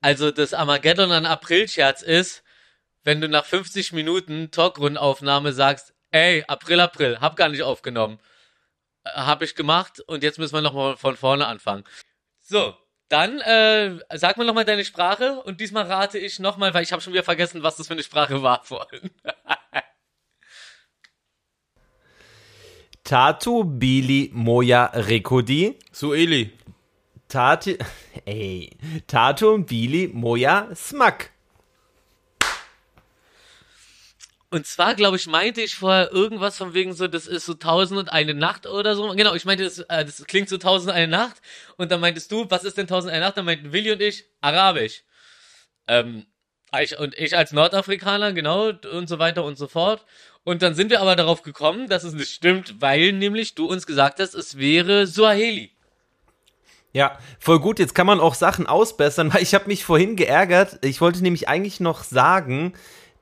Also das Armageddon an April-Scherz ist, wenn du nach 50 Minuten Talkrundaufnahme sagst, ey, April, April, hab gar nicht aufgenommen. Äh, Hab ich gemacht und jetzt müssen wir nochmal von vorne anfangen. So, dann äh, sag mir nochmal deine Sprache und diesmal rate ich nochmal, weil ich habe schon wieder vergessen, was das für eine Sprache war vorhin. Tatu Bili Moja Rekodi. Sueli. Tati. Ey. Tatu Bili Moja Smak. Und zwar, glaube ich, meinte ich vorher irgendwas von wegen so, das ist so tausend und eine Nacht oder so. Genau, ich meinte, das, äh, das klingt so tausend und eine Nacht. Und dann meintest du, was ist denn tausend und eine Nacht? Dann meinten Willi und ich, Arabisch. Ähm, ich, und ich als Nordafrikaner, genau, und so weiter und so fort. Und dann sind wir aber darauf gekommen, dass es nicht stimmt, weil nämlich du uns gesagt hast, es wäre Suaheli. Ja, voll gut. Jetzt kann man auch Sachen ausbessern, weil ich habe mich vorhin geärgert. Ich wollte nämlich eigentlich noch sagen,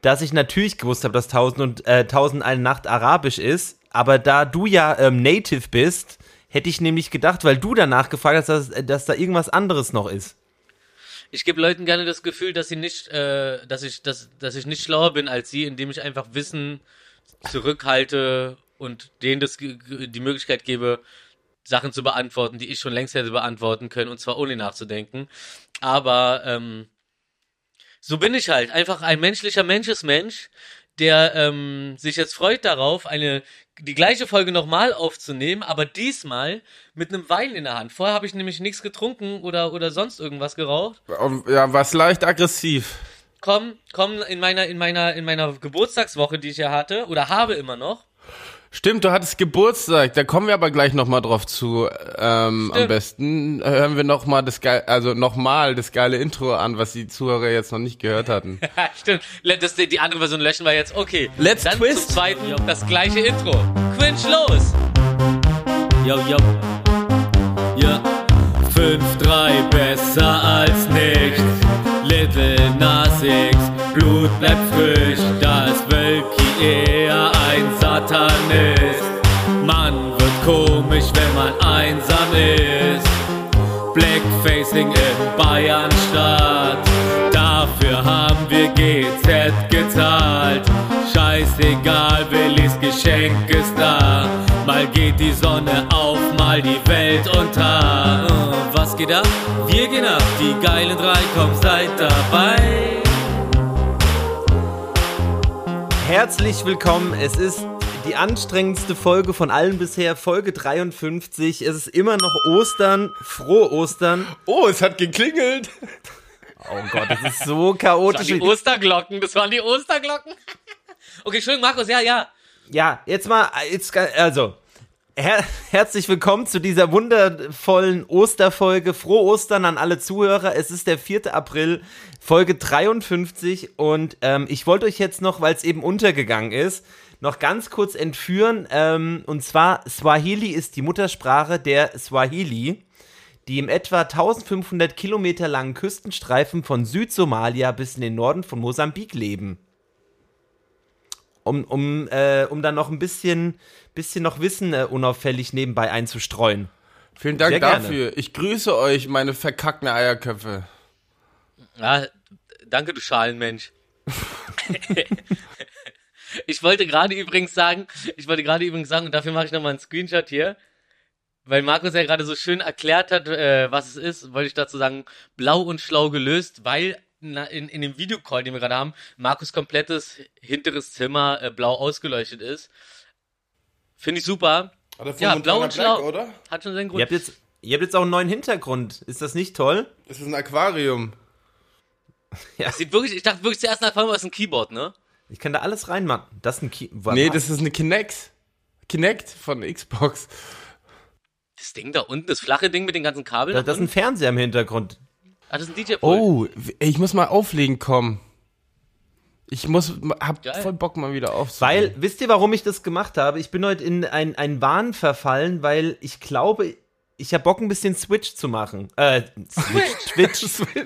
dass ich natürlich gewusst habe, dass 1000 und äh, 1000 eine Nacht arabisch ist. Aber da du ja ähm, Native bist, hätte ich nämlich gedacht, weil du danach gefragt hast, dass, dass da irgendwas anderes noch ist. Ich gebe Leuten gerne das Gefühl, dass sie nicht, äh, dass ich, dass, dass ich nicht schlauer bin als sie, indem ich einfach Wissen zurückhalte und denen das, die Möglichkeit gebe, Sachen zu beantworten, die ich schon längst hätte beantworten können, und zwar ohne nachzudenken. Aber ähm, so bin ich halt. Einfach ein menschlicher Menschesmensch, der ähm, sich jetzt freut darauf, eine die gleiche Folge nochmal aufzunehmen, aber diesmal mit einem Wein in der Hand. Vorher habe ich nämlich nichts getrunken oder oder sonst irgendwas geraucht. Ja, was leicht aggressiv. Komm, komm in meiner in meiner in meiner Geburtstagswoche, die ich ja hatte oder habe immer noch. Stimmt, du hattest Geburtstag, da kommen wir aber gleich nochmal drauf zu. Ähm, am besten hören wir nochmal das geil, also nochmal das geile Intro an, was die Zuhörer jetzt noch nicht gehört hatten. Ja, stimmt. Das, die andere Version löschen wir jetzt. Okay. Let's Dann twist. zum zweiten das gleiche Intro. Quinch los. Yo, yo. Ja. 5-3 besser als nichts. Little Nas X, Blut bleibt frisch. Das Wölki eher einsam ist. Blackfacing in Bayernstadt. Dafür haben wir GZ gezahlt. Scheißegal, Willis Geschenk ist da. Mal geht die Sonne auf, mal die Welt unter. Uh, Was geht ab? Wir gehen ab, die geilen drei, komm, seid dabei. Herzlich willkommen. Es ist die anstrengendste Folge von allen bisher, Folge 53. Es ist immer noch Ostern. Frohe Ostern. Oh, es hat geklingelt. Oh Gott, das ist so Das chaotisch. waren die Osterglocken. Das waren die Osterglocken. Okay, Entschuldigung, Markus. Ja, ja. Ja, jetzt mal, jetzt, also, her herzlich willkommen zu dieser wundervollen Osterfolge. Frohe Ostern an alle Zuhörer. Es ist der 4. April, Folge 53 und ähm, ich wollte euch jetzt noch, weil es eben untergegangen ist, noch ganz kurz entführen. Ähm, und zwar, Swahili ist die Muttersprache der Swahili, die im etwa 1500 Kilometer langen Küstenstreifen von Südsomalia bis in den Norden von Mosambik leben um, um, äh, um dann noch ein bisschen, bisschen noch Wissen äh, unauffällig nebenbei einzustreuen. Vielen Dank Sehr gerne. dafür. Ich grüße euch, meine verkackten Eierköpfe. Ja, danke, du Schalenmensch. ich wollte gerade übrigens sagen, ich wollte gerade übrigens sagen, und dafür mache ich nochmal einen Screenshot hier, weil Markus ja gerade so schön erklärt hat, äh, was es ist, wollte ich dazu sagen, blau und schlau gelöst, weil na, in, in dem Videocall, den wir gerade haben, Markus komplettes hinteres Zimmer äh, blau ausgeleuchtet ist. Finde ich super. Ja, blau und schlau. oder? Hat schon seinen Ihr Grund. habt, jetzt, ihr habt jetzt auch einen neuen Hintergrund. Ist das nicht toll? Das ist ein Aquarium. Sieht wirklich, ich dachte wirklich zuerst nach vorne, was ein Keyboard, ne? Ich kann da alles reinmachen. Das ist ein Key Nee, das ist eine Kinect. Kinect von Xbox. Das Ding da unten, das flache Ding mit den ganzen Kabeln. das, nach das ist ein? Fernseher im Hintergrund. Ah, das ist ein DJ-Pult. Oh, ich muss mal auflegen kommen. Ich muss, hab Geil. voll Bock mal wieder aufzulegen. Weil, wisst ihr, warum ich das gemacht habe? Ich bin heute in ein, ein Wahn verfallen, weil ich glaube, ich habe Bock, ein bisschen Switch zu machen. Äh, Switch, Twitch. Twitch,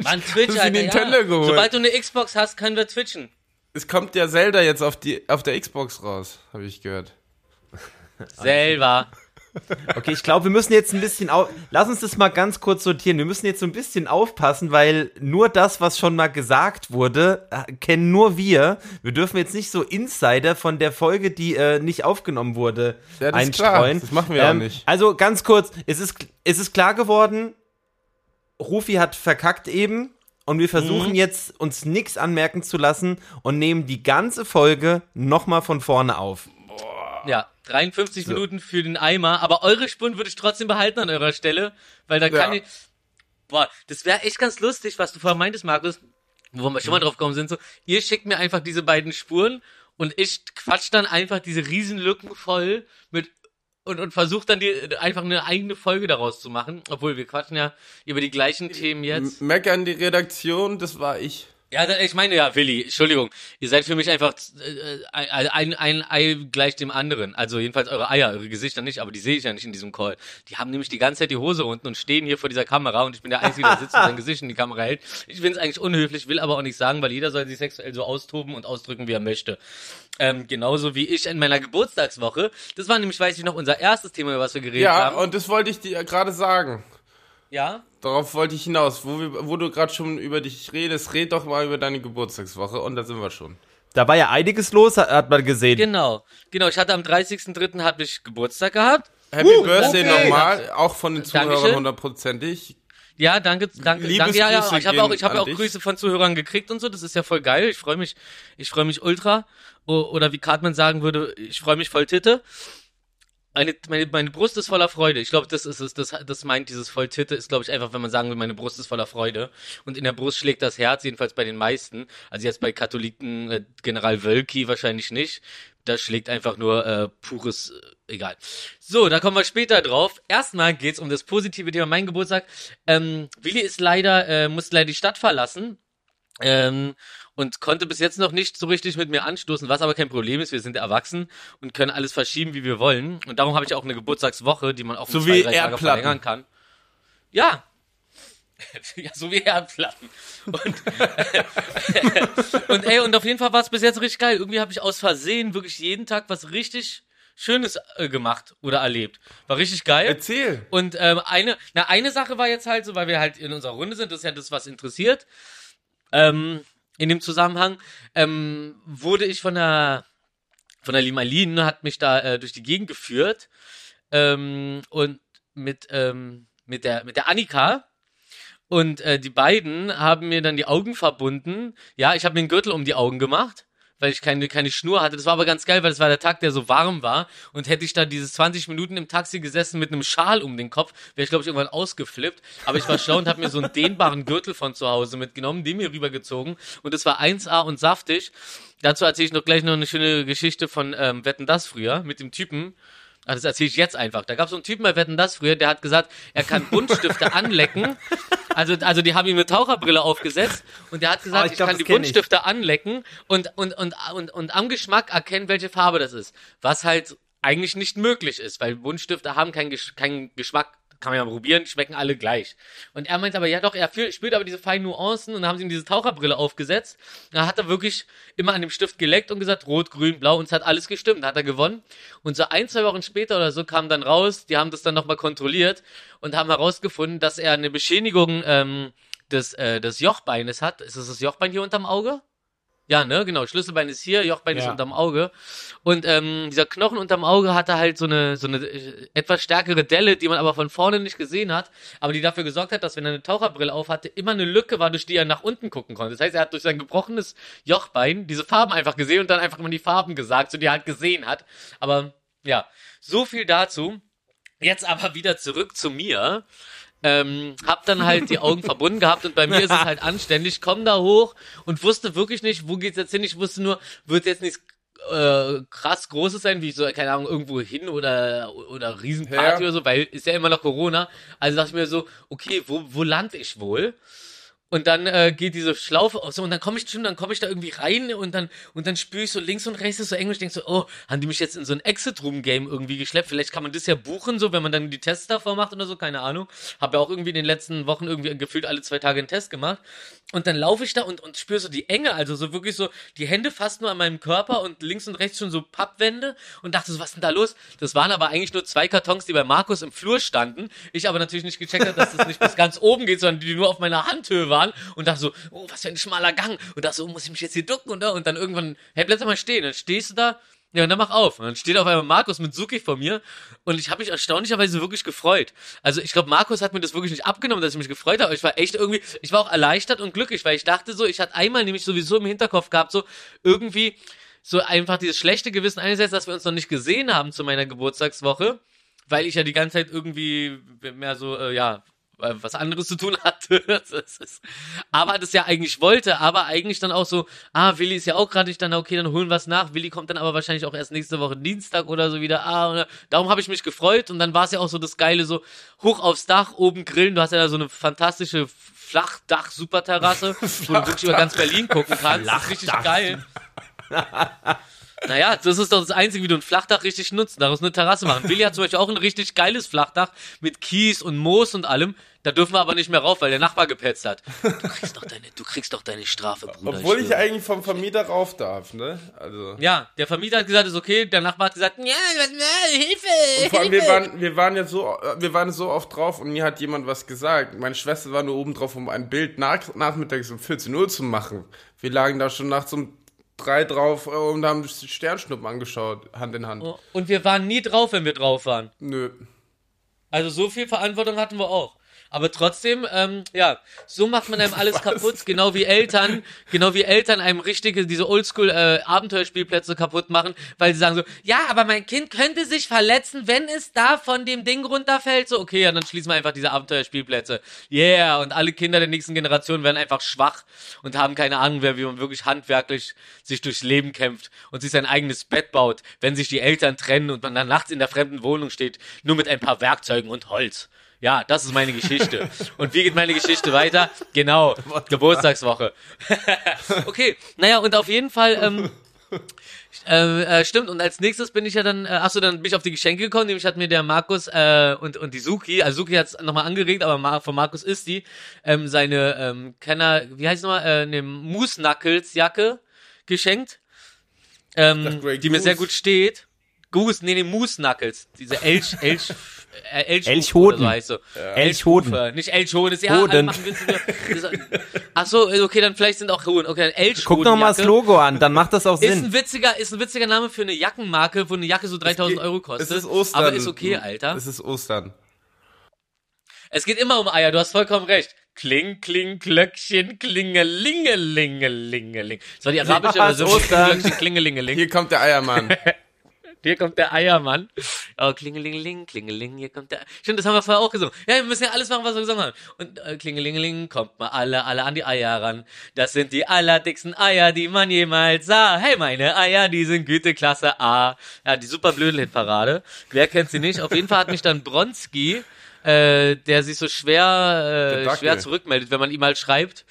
Das ist die Alter, Nintendo ja. geholt. Sobald du eine Xbox hast, können wir twitchen. Es kommt ja Zelda jetzt auf, die, auf der Xbox raus, habe ich gehört. Selber. Okay, ich glaube, wir müssen jetzt ein bisschen auf. Lass uns das mal ganz kurz sortieren. Wir müssen jetzt so ein bisschen aufpassen, weil nur das, was schon mal gesagt wurde, äh, kennen nur wir. Wir dürfen jetzt nicht so Insider von der Folge, die äh, nicht aufgenommen wurde, Ja, das ist einstreuen. klar. Das machen wir auch nicht. Also ganz kurz, es ist, es ist klar geworden, Rufi hat verkackt eben. Und wir versuchen Mhm. jetzt, uns nichts anmerken zu lassen und nehmen die ganze Folge nochmal von vorne auf. Ja, 53 Minuten für den Eimer, aber eure Spuren würde ich trotzdem behalten an eurer Stelle, weil da kann Ja. ich. Boah, das wäre echt ganz lustig, was du vorhin meintest, Markus, wo wir schon mal drauf gekommen sind, so, ihr schickt mir einfach diese beiden Spuren und ich quatsch dann einfach diese Riesenlücken voll mit und, und versucht dann die, einfach eine eigene Folge daraus zu machen, obwohl wir quatschen ja über die gleichen Themen jetzt. Meck an die Redaktion, das war ich. Ja, ich meine ja, Willi, Entschuldigung, ihr seid für mich einfach äh, ein, ein, ein Ei gleich dem anderen. Also jedenfalls eure Eier, eure Gesichter nicht, aber die sehe ich ja nicht in diesem Call. Die haben nämlich die ganze Zeit die Hose unten und stehen hier vor dieser Kamera und ich bin der Einzige, der sitzt und sein Gesicht in die Kamera hält. Ich finde es eigentlich unhöflich, will aber auch nicht sagen, weil jeder soll sich sexuell so austoben und ausdrücken, wie er möchte. Ähm, genauso wie ich in meiner Geburtstagswoche. Das war nämlich, weiß ich noch, unser erstes Thema, über was wir geredet Ja, haben. und das wollte ich dir gerade sagen. Ja, Darauf wollte ich hinaus. Wo, wir, wo du gerade schon über dich redest, red doch mal über deine Geburtstagswoche und da sind wir schon. Da war ja einiges los, hat, man gesehen. genau. Genau, ich hatte am 30.03. hatte ich Geburtstag gehabt. Happy Uh, Birthday okay. nochmal, auch von den Zuhörern hundertprozentig. Ja, danke, danke, Liebesgrüße danke. Ja, ja, ich habe auch, ich habe auch dich. Grüße von Zuhörern gekriegt und so. Das ist ja voll geil. Ich freue mich, ich freue mich ultra. O- Oder wie Cartman sagen würde, ich freue mich voll Titte. Meine, meine, meine Brust ist voller Freude. Ich glaube, das ist es. Das, das meint dieses voll Titte ist, glaube ich, einfach, wenn man sagen will, meine Brust ist voller Freude. Und in der Brust schlägt das Herz, jedenfalls bei den meisten. Also jetzt bei Katholiken, äh, General Wölki wahrscheinlich nicht. Da schlägt einfach nur äh, pures, äh, egal. So, da kommen wir später drauf. Erstmal geht's um das positive Thema, mein Geburtstag. Ähm, Willi ist leider, äh, musste leider die Stadt verlassen. Ähm, und konnte bis jetzt noch nicht so richtig mit mir anstoßen, was aber kein Problem ist. Wir sind erwachsen und können alles verschieben, wie wir wollen. Und darum habe ich auch eine Geburtstagswoche, die man auch um So zwei, wie drei Tage verlängern kann. Ja. ja, so wie Erdplatten. Und, und ey, und auf jeden Fall war es bis jetzt richtig geil. Irgendwie habe ich aus Versehen wirklich jeden Tag was richtig Schönes äh, gemacht oder erlebt. War richtig geil. Erzähl. Und ähm, eine, na, eine Sache war jetzt halt so, weil wir halt in unserer Runde sind, das ist ja das, was interessiert. Ähm, in dem Zusammenhang ähm, wurde ich von der von der Limalin hat mich da äh, durch die Gegend geführt ähm, und mit ähm, mit der mit der Annika und äh, die beiden haben mir dann die Augen verbunden. Ja, ich habe mir einen Gürtel um die Augen gemacht, weil ich keine, keine Schnur hatte. Das war aber ganz geil, weil das war der Tag, der so warm war. Und hätte ich da dieses 20 Minuten im Taxi gesessen mit einem Schal um den Kopf, wäre ich, glaube ich, irgendwann ausgeflippt. Aber ich war schlau und habe mir so einen dehnbaren Gürtel von zu Hause mitgenommen, den mir rübergezogen. Und es war 1A und saftig. Dazu erzähle ich noch gleich noch eine schöne Geschichte von ähm, Wetten das früher mit dem Typen. Ah, das erzähle ich jetzt einfach. Da gab es so einen Typen bei Wetten das früher, der hat gesagt, er kann Buntstifte anlecken. Also, also die haben ihm eine Taucherbrille aufgesetzt und der hat gesagt, Ah, ich ich, glaub, kann die kenn ich. Buntstifte anlecken und, und, und, und, und am Geschmack erkennen, welche Farbe das ist. Was halt eigentlich nicht möglich ist, weil Buntstifte haben keinen Gesch keinen Geschmack. Kann man ja mal probieren, schmecken alle gleich. Und er meint aber, ja doch, er spürt aber diese feinen Nuancen und dann haben sie ihm diese Taucherbrille aufgesetzt. Da hat er wirklich immer an dem Stift geleckt und gesagt, rot, grün, blau und es hat alles gestimmt. Da hat er gewonnen. Und so ein, zwei Wochen später oder so kam dann raus, die haben das dann nochmal kontrolliert und haben herausgefunden, dass er eine Beschädigung ähm, des, äh, des Jochbeines hat. Ist das das Jochbein hier unterm Auge? Ja, ne, genau. Schlüsselbein ist hier, Jochbein ist Ja. unterm Auge. Und ähm, dieser Knochen unterm Auge hatte halt so eine, so eine äh, etwas stärkere Delle, die man aber von vorne nicht gesehen hat, aber die dafür gesorgt hat, dass wenn er eine Taucherbrille auf hatte, immer eine Lücke war, durch die er nach unten gucken konnte. Das heißt, er hat durch sein gebrochenes Jochbein diese Farben einfach gesehen und dann einfach immer die Farben gesagt, so die er halt gesehen hat. Aber ja, so viel dazu. Jetzt aber wieder zurück zu mir. Ähm, hab dann halt die Augen verbunden gehabt und bei mir ist es halt anständig, komm da hoch und wusste wirklich nicht, wo geht's jetzt hin. Ich wusste nur, wird jetzt nichts äh, krass Großes sein, wie so, keine Ahnung, irgendwo hin oder, oder Riesenparty Ja. oder so, weil ist ja immer noch Corona. Also dachte ich mir so, okay, wo, wo lande ich wohl? Und dann äh, geht diese Schlaufe aus und dann komme ich schon, dann komme ich da irgendwie rein und dann und dann spüre ich so links und rechts ist so Englisch, denke so, oh, haben die mich jetzt in so ein Exit Room Game irgendwie geschleppt? Vielleicht kann man das ja buchen, so wenn man dann die Tests davor macht oder so, keine Ahnung. Habe ja auch irgendwie in den letzten Wochen irgendwie gefühlt alle zwei Tage einen Test gemacht und dann laufe ich da und und spüre so die Enge, also so wirklich so die Hände fast nur an meinem Körper und links und rechts schon so Pappwände und dachte so, was ist denn da los? Das waren aber eigentlich nur zwei Kartons, die bei Markus im Flur standen. Ich aber natürlich nicht gecheckt habe, dass das nicht bis ganz oben geht, sondern die nur auf meiner Handhöhe waren und dachte so, oh, was für ein schmaler Gang. Und dachte so, muss ich mich jetzt hier ducken und, und dann irgendwann, hey, bleib doch mal stehen. Dann stehst du da, ja, und dann mach auf. Und dann steht auf einmal Markus mit Suki vor mir und ich habe mich erstaunlicherweise wirklich gefreut. Also ich glaube, Markus hat mir das wirklich nicht abgenommen, dass ich mich gefreut habe. Ich war echt irgendwie, ich war auch erleichtert und glücklich, weil ich dachte so, ich hatte einmal nämlich sowieso im Hinterkopf gehabt, so irgendwie so einfach dieses schlechte Gewissen einerseits, dass wir uns noch nicht gesehen haben zu meiner Geburtstagswoche, weil ich ja die ganze Zeit irgendwie mehr so, äh, ja, äh, was anderes zu tun hatte. Ist, aber das ja eigentlich wollte, aber eigentlich dann auch so, ah, Willi ist ja auch gerade nicht dann, okay, dann holen wir es nach. Willi kommt dann aber wahrscheinlich auch erst nächste Woche Dienstag oder so wieder. Ah, und darum habe ich mich gefreut und dann war es ja auch so das Geile, so hoch aufs Dach, oben grillen. Du hast ja da so eine fantastische Flachdach-Superterrasse, wo du wirklich über ganz Berlin gucken kannst. Ist richtig geil. Naja, das ist doch das Einzige, wie du ein Flachdach richtig nutzt, daraus eine Terrasse machen. Willi hat zum Beispiel auch ein richtig geiles Flachdach mit Kies und Moos und allem. Da dürfen wir aber nicht mehr rauf, weil der Nachbar gepetzt hat. Du kriegst doch deine, du kriegst doch deine Strafe, Bruder. Obwohl ich schwöre. eigentlich vom Vermieter rauf darf, ne? Also. Ja, der Vermieter hat gesagt, ist okay. Der Nachbar hat gesagt, ja, Hilfe, Vor allem, wir waren, wir waren ja so, wir waren so oft drauf und mir hat jemand was gesagt. Meine Schwester war nur oben drauf, um ein Bild nach, nachmittags um 14 Uhr zu machen. Wir lagen da schon nachts um drei drauf äh, und haben Sternschnuppen angeschaut, Hand in Hand. Und wir waren nie drauf, wenn wir drauf waren. Nö. Also so viel Verantwortung hatten wir auch. Aber trotzdem, ähm, ja, so macht man einem alles kaputt, genau wie Eltern, genau wie Eltern einem richtige, diese Oldschool äh, Abenteuerspielplätze kaputt machen, weil sie sagen so, ja, aber mein Kind könnte sich verletzen, wenn es da von dem Ding runterfällt. So, okay, ja, dann schließen wir einfach diese Abenteuerspielplätze. Yeah, und alle Kinder der nächsten Generation werden einfach schwach und haben keine Ahnung mehr, wie man wirklich handwerklich sich durchs Leben kämpft und sich sein eigenes Bett baut, wenn sich die Eltern trennen und man dann nachts in der fremden Wohnung steht, nur mit ein paar Werkzeugen und Holz. Ja, das ist meine Geschichte. Und wie geht meine Geschichte weiter? Genau, Geburtstagswoche. okay, naja, und auf jeden Fall, ähm, äh, äh, stimmt, und als nächstes bin ich ja dann, äh, achso, dann bin ich auf die Geschenke gekommen, nämlich hat mir der Markus äh, und, und die Suki, also Suki hat es nochmal angeregt, aber Mar von Markus ist die, ähm, seine ähm, Kenner, wie heißt es nochmal, äh, eine Moose Knuckles Jacke geschenkt, ähm, die mir sehr gut steht. Goose, nee, nee, Moose Knuckles, diese Elch, Elch, äh, Elch Elchhoden. so heißt so. Elchhoden. Elchhufe, Nicht Elchhoden, ist ja, Hoden. das- Ach so, okay, dann vielleicht sind auch Hoden. Okay, dann Elchhoden. Guck doch mal das Logo an, dann macht das auch Ist Sinn. ein witziger, ist ein witziger Name für eine Jackenmarke, wo eine Jacke so 3000 Euro kostet. Es ist Ostern. Aber ist okay, Alter. Es ist Ostern. Es geht immer um Eier, du hast vollkommen recht. Kling, kling, Glöckchen, klingelingelingelingeling. Das war die arabische Ja, Version Ostern. Glöckchen, klingelingeling. Hier kommt der Eiermann. Hier kommt der Eiermann. Oh, klingelingeling, klingeling, hier kommt der. Stimmt, das haben wir vorher auch gesungen. Ja, wir müssen ja alles machen, was wir gesungen haben. Und äh, klingelingeling, kommt mal alle, alle an die Eier ran. Das sind die allerdicksten Eier, die man jemals sah. Hey, meine Eier, die sind Güteklasse A. Ja, die super Blödelhit-Parade. Wer kennt sie nicht? Auf jeden Fall hat mich dann Bronski, äh, der sich so schwer, äh, schwer zurückmeldet, wenn man ihm mal schreibt.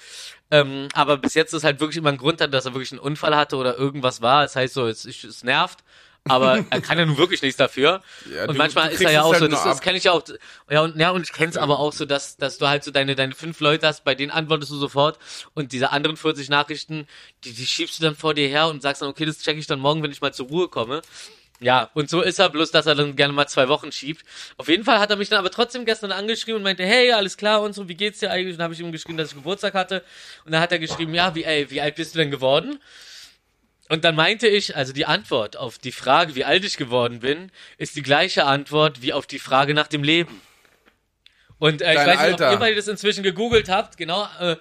Ähm, aber bis jetzt ist halt wirklich immer ein Grund dass er wirklich einen Unfall hatte oder irgendwas war. Das heißt so, es, es nervt. Aber er kann ja nun wirklich nichts dafür. Ja, und du- manchmal du ist er ja auch halt so, das, das kenne ich ja auch. Ja, und, ja, und ich kenne es aber auch so, dass, dass du halt so deine, deine fünf Leute hast, bei denen antwortest du sofort und diese anderen 40 Nachrichten, die, die schiebst du dann vor dir her und sagst dann, okay, das checke ich dann morgen, wenn ich mal zur Ruhe komme. Ja, und so ist er, bloß dass er dann gerne mal zwei Wochen schiebt. Auf jeden Fall hat er mich dann aber trotzdem gestern angeschrieben und meinte, hey, alles klar und so, wie geht's dir eigentlich? Und dann habe ich ihm geschrieben, dass ich Geburtstag hatte. Und dann hat er geschrieben, ja, wie, ey, wie alt bist du denn geworden? Und dann meinte ich, also die Antwort auf die Frage, wie alt ich geworden bin, ist die gleiche Antwort wie auf die Frage nach dem Leben. Und äh, ich weiß nicht, ob Alter. ihr das inzwischen gegoogelt habt. Genau, äh,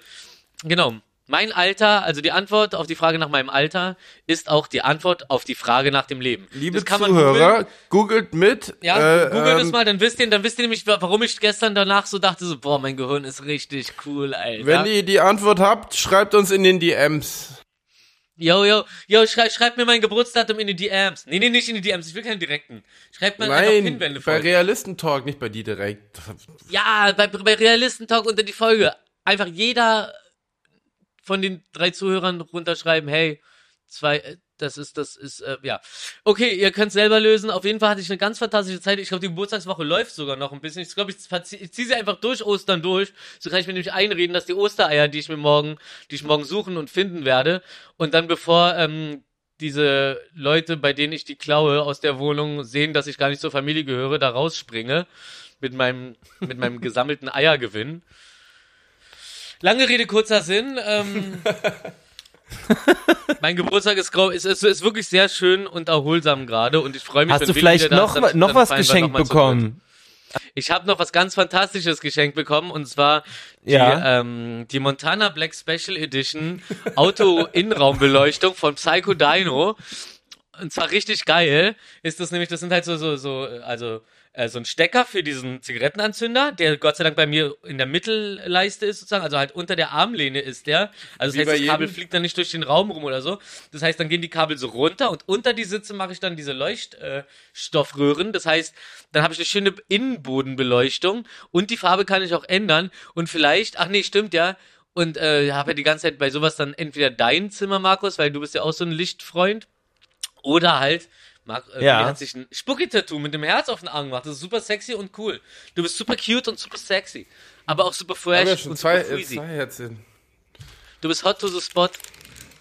genau. Mein Alter, also die Antwort auf die Frage nach meinem Alter, ist auch die Antwort auf die Frage nach dem Leben. Liebe Zuhörer, googelt mit. Ja, äh, googelt ähm, es mal, dann wisst ihr, dann wisst ihr nämlich, warum ich gestern danach so dachte, so, boah, mein Gehirn ist richtig cool, Alter. Wenn ihr die Antwort habt, schreibt uns in den DMs. Yo, yo, yo, schrei, schreibt mir mein Geburtsdatum in die DMs. Nee, nee, nicht in die DMs, ich will keinen direkten. Schreibt mir einfach Nein, Pinwände bei. Realistentalk, nicht bei dir direkt. Ja, bei, bei Realistentalk unter die Folge. Einfach jeder von den drei Zuhörern runterschreiben, hey, zwei, äh, das ist, das ist, äh, ja. Okay, ihr könnt selber lösen. Auf jeden Fall hatte ich eine ganz fantastische Zeit. Ich glaube, die Geburtstagswoche läuft sogar noch ein bisschen. Ich glaube, ich, ich ziehe sie einfach durch Ostern durch. So kann ich mir nämlich einreden, dass die Ostereier, die ich mir morgen, die ich morgen suchen und finden werde. Und dann bevor, ähm, diese Leute, bei denen ich die klaue aus der Wohnung, sehen, dass ich gar nicht zur Familie gehöre, da rausspringe mit meinem, mit meinem gesammelten Eiergewinn. Lange Rede, kurzer Sinn. Ähm, mein Geburtstag ist, ist, ist, ist wirklich sehr schön und erholsam gerade und ich freue mich, Hast du vielleicht da noch, damit- noch dann was geschenkt bekommen? Ich habe noch was ganz Fantastisches geschenkt bekommen und zwar die, Ja. ähm, die Montana Black Special Edition Auto-Innenraumbeleuchtung von Psycho Dino. Und zwar richtig geil ist das nämlich, das sind halt so, so, so, also äh, so ein Stecker für diesen Zigarettenanzünder, der Gott sei Dank bei mir in der Mittelleiste ist sozusagen, also halt unter der Armlehne ist der. Also Wie das bei heißt, das Kabel fliegt dann nicht durch den Raum rum oder so. Das heißt, dann gehen die Kabel so runter und unter die Sitze mache ich dann diese Leuchtstoffröhren. Äh, das heißt, dann habe ich eine schöne Innenbodenbeleuchtung und die Farbe kann ich auch ändern und vielleicht, ach nee, stimmt ja. Und äh, habe ja die ganze Zeit bei sowas dann entweder dein Zimmer, Markus, weil du bist ja auch so ein Lichtfreund, oder halt, Marc, äh, Ja. Hat sich ein Spucki-Tattoo mit dem Herz auf den Arm gemacht. Das ist super sexy und cool. Du bist super cute und super sexy. Aber auch super fresh ja schon und zwei, super freezy. zwei Herzchen. Du bist hot to the spot.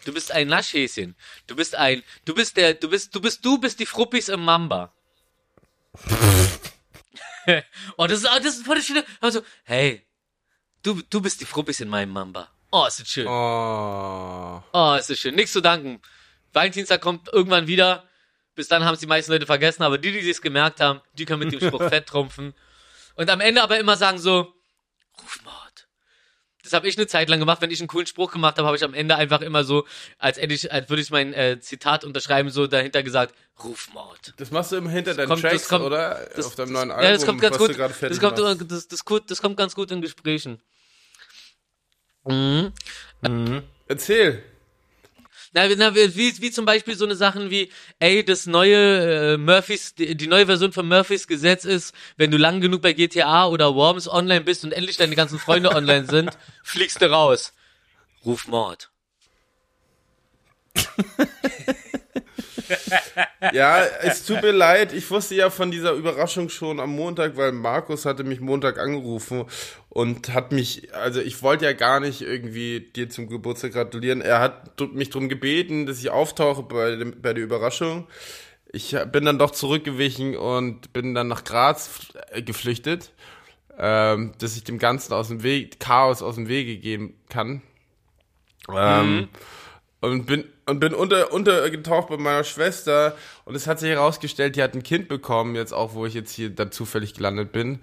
Du bist ein Naschhäschen. Du bist ein, du bist der, du bist, du bist, du bist die Fruppis im Mamba. oh, das ist, ah, das ist voll das schöne, also, hey, du, du bist die Fruppis in meinem Mamba. Oh, ist das schön. Oh. Oh, ist das schön. Nichts zu danken. Valentinstag kommt irgendwann wieder. Bis dann haben es die meisten Leute vergessen, aber die, die sich's gemerkt haben, die können mit dem Spruch fett trumpfen. Und am Ende aber immer sagen so, Rufmord. Das habe ich eine Zeit lang gemacht. Wenn ich einen coolen Spruch gemacht habe, habe ich am Ende einfach immer so, als, ich, als würde ich mein äh, Zitat unterschreiben, so dahinter gesagt, Rufmord. Das machst du immer hinter deinen kommt- das Tracks, kommt- oder? Das, Auf deinem neuen Album, ja, das kommt ganz gut. Das kommt, das, das, das kommt ganz gut in Gesprächen. Mhm. Erzähl. Na, na wie, wie zum Beispiel so eine Sachen wie, ey, das neue äh, Murphys, die, die neue Version von Murphys Gesetz ist, wenn du lang genug bei GTA oder Worms online bist und endlich deine ganzen Freunde online sind, fliegst du raus. Ruf Mord. Ja, es tut mir leid. Ich wusste ja von dieser Überraschung schon am Montag, weil Markus hatte mich Montag angerufen und hat mich, also ich wollte ja gar nicht irgendwie dir zum Geburtstag gratulieren. Er hat mich darum gebeten, dass ich auftauche bei, dem, bei der Überraschung. Ich bin dann doch zurückgewichen und bin dann nach Graz äh, geflüchtet, ähm, dass ich dem Ganzen aus dem Weg, Chaos aus dem Wege gehen kann. Ähm, und bin und bin unter untergetaucht bei meiner Schwester und es hat sich herausgestellt, die hat ein Kind bekommen jetzt auch, wo ich jetzt hier dann zufällig gelandet bin.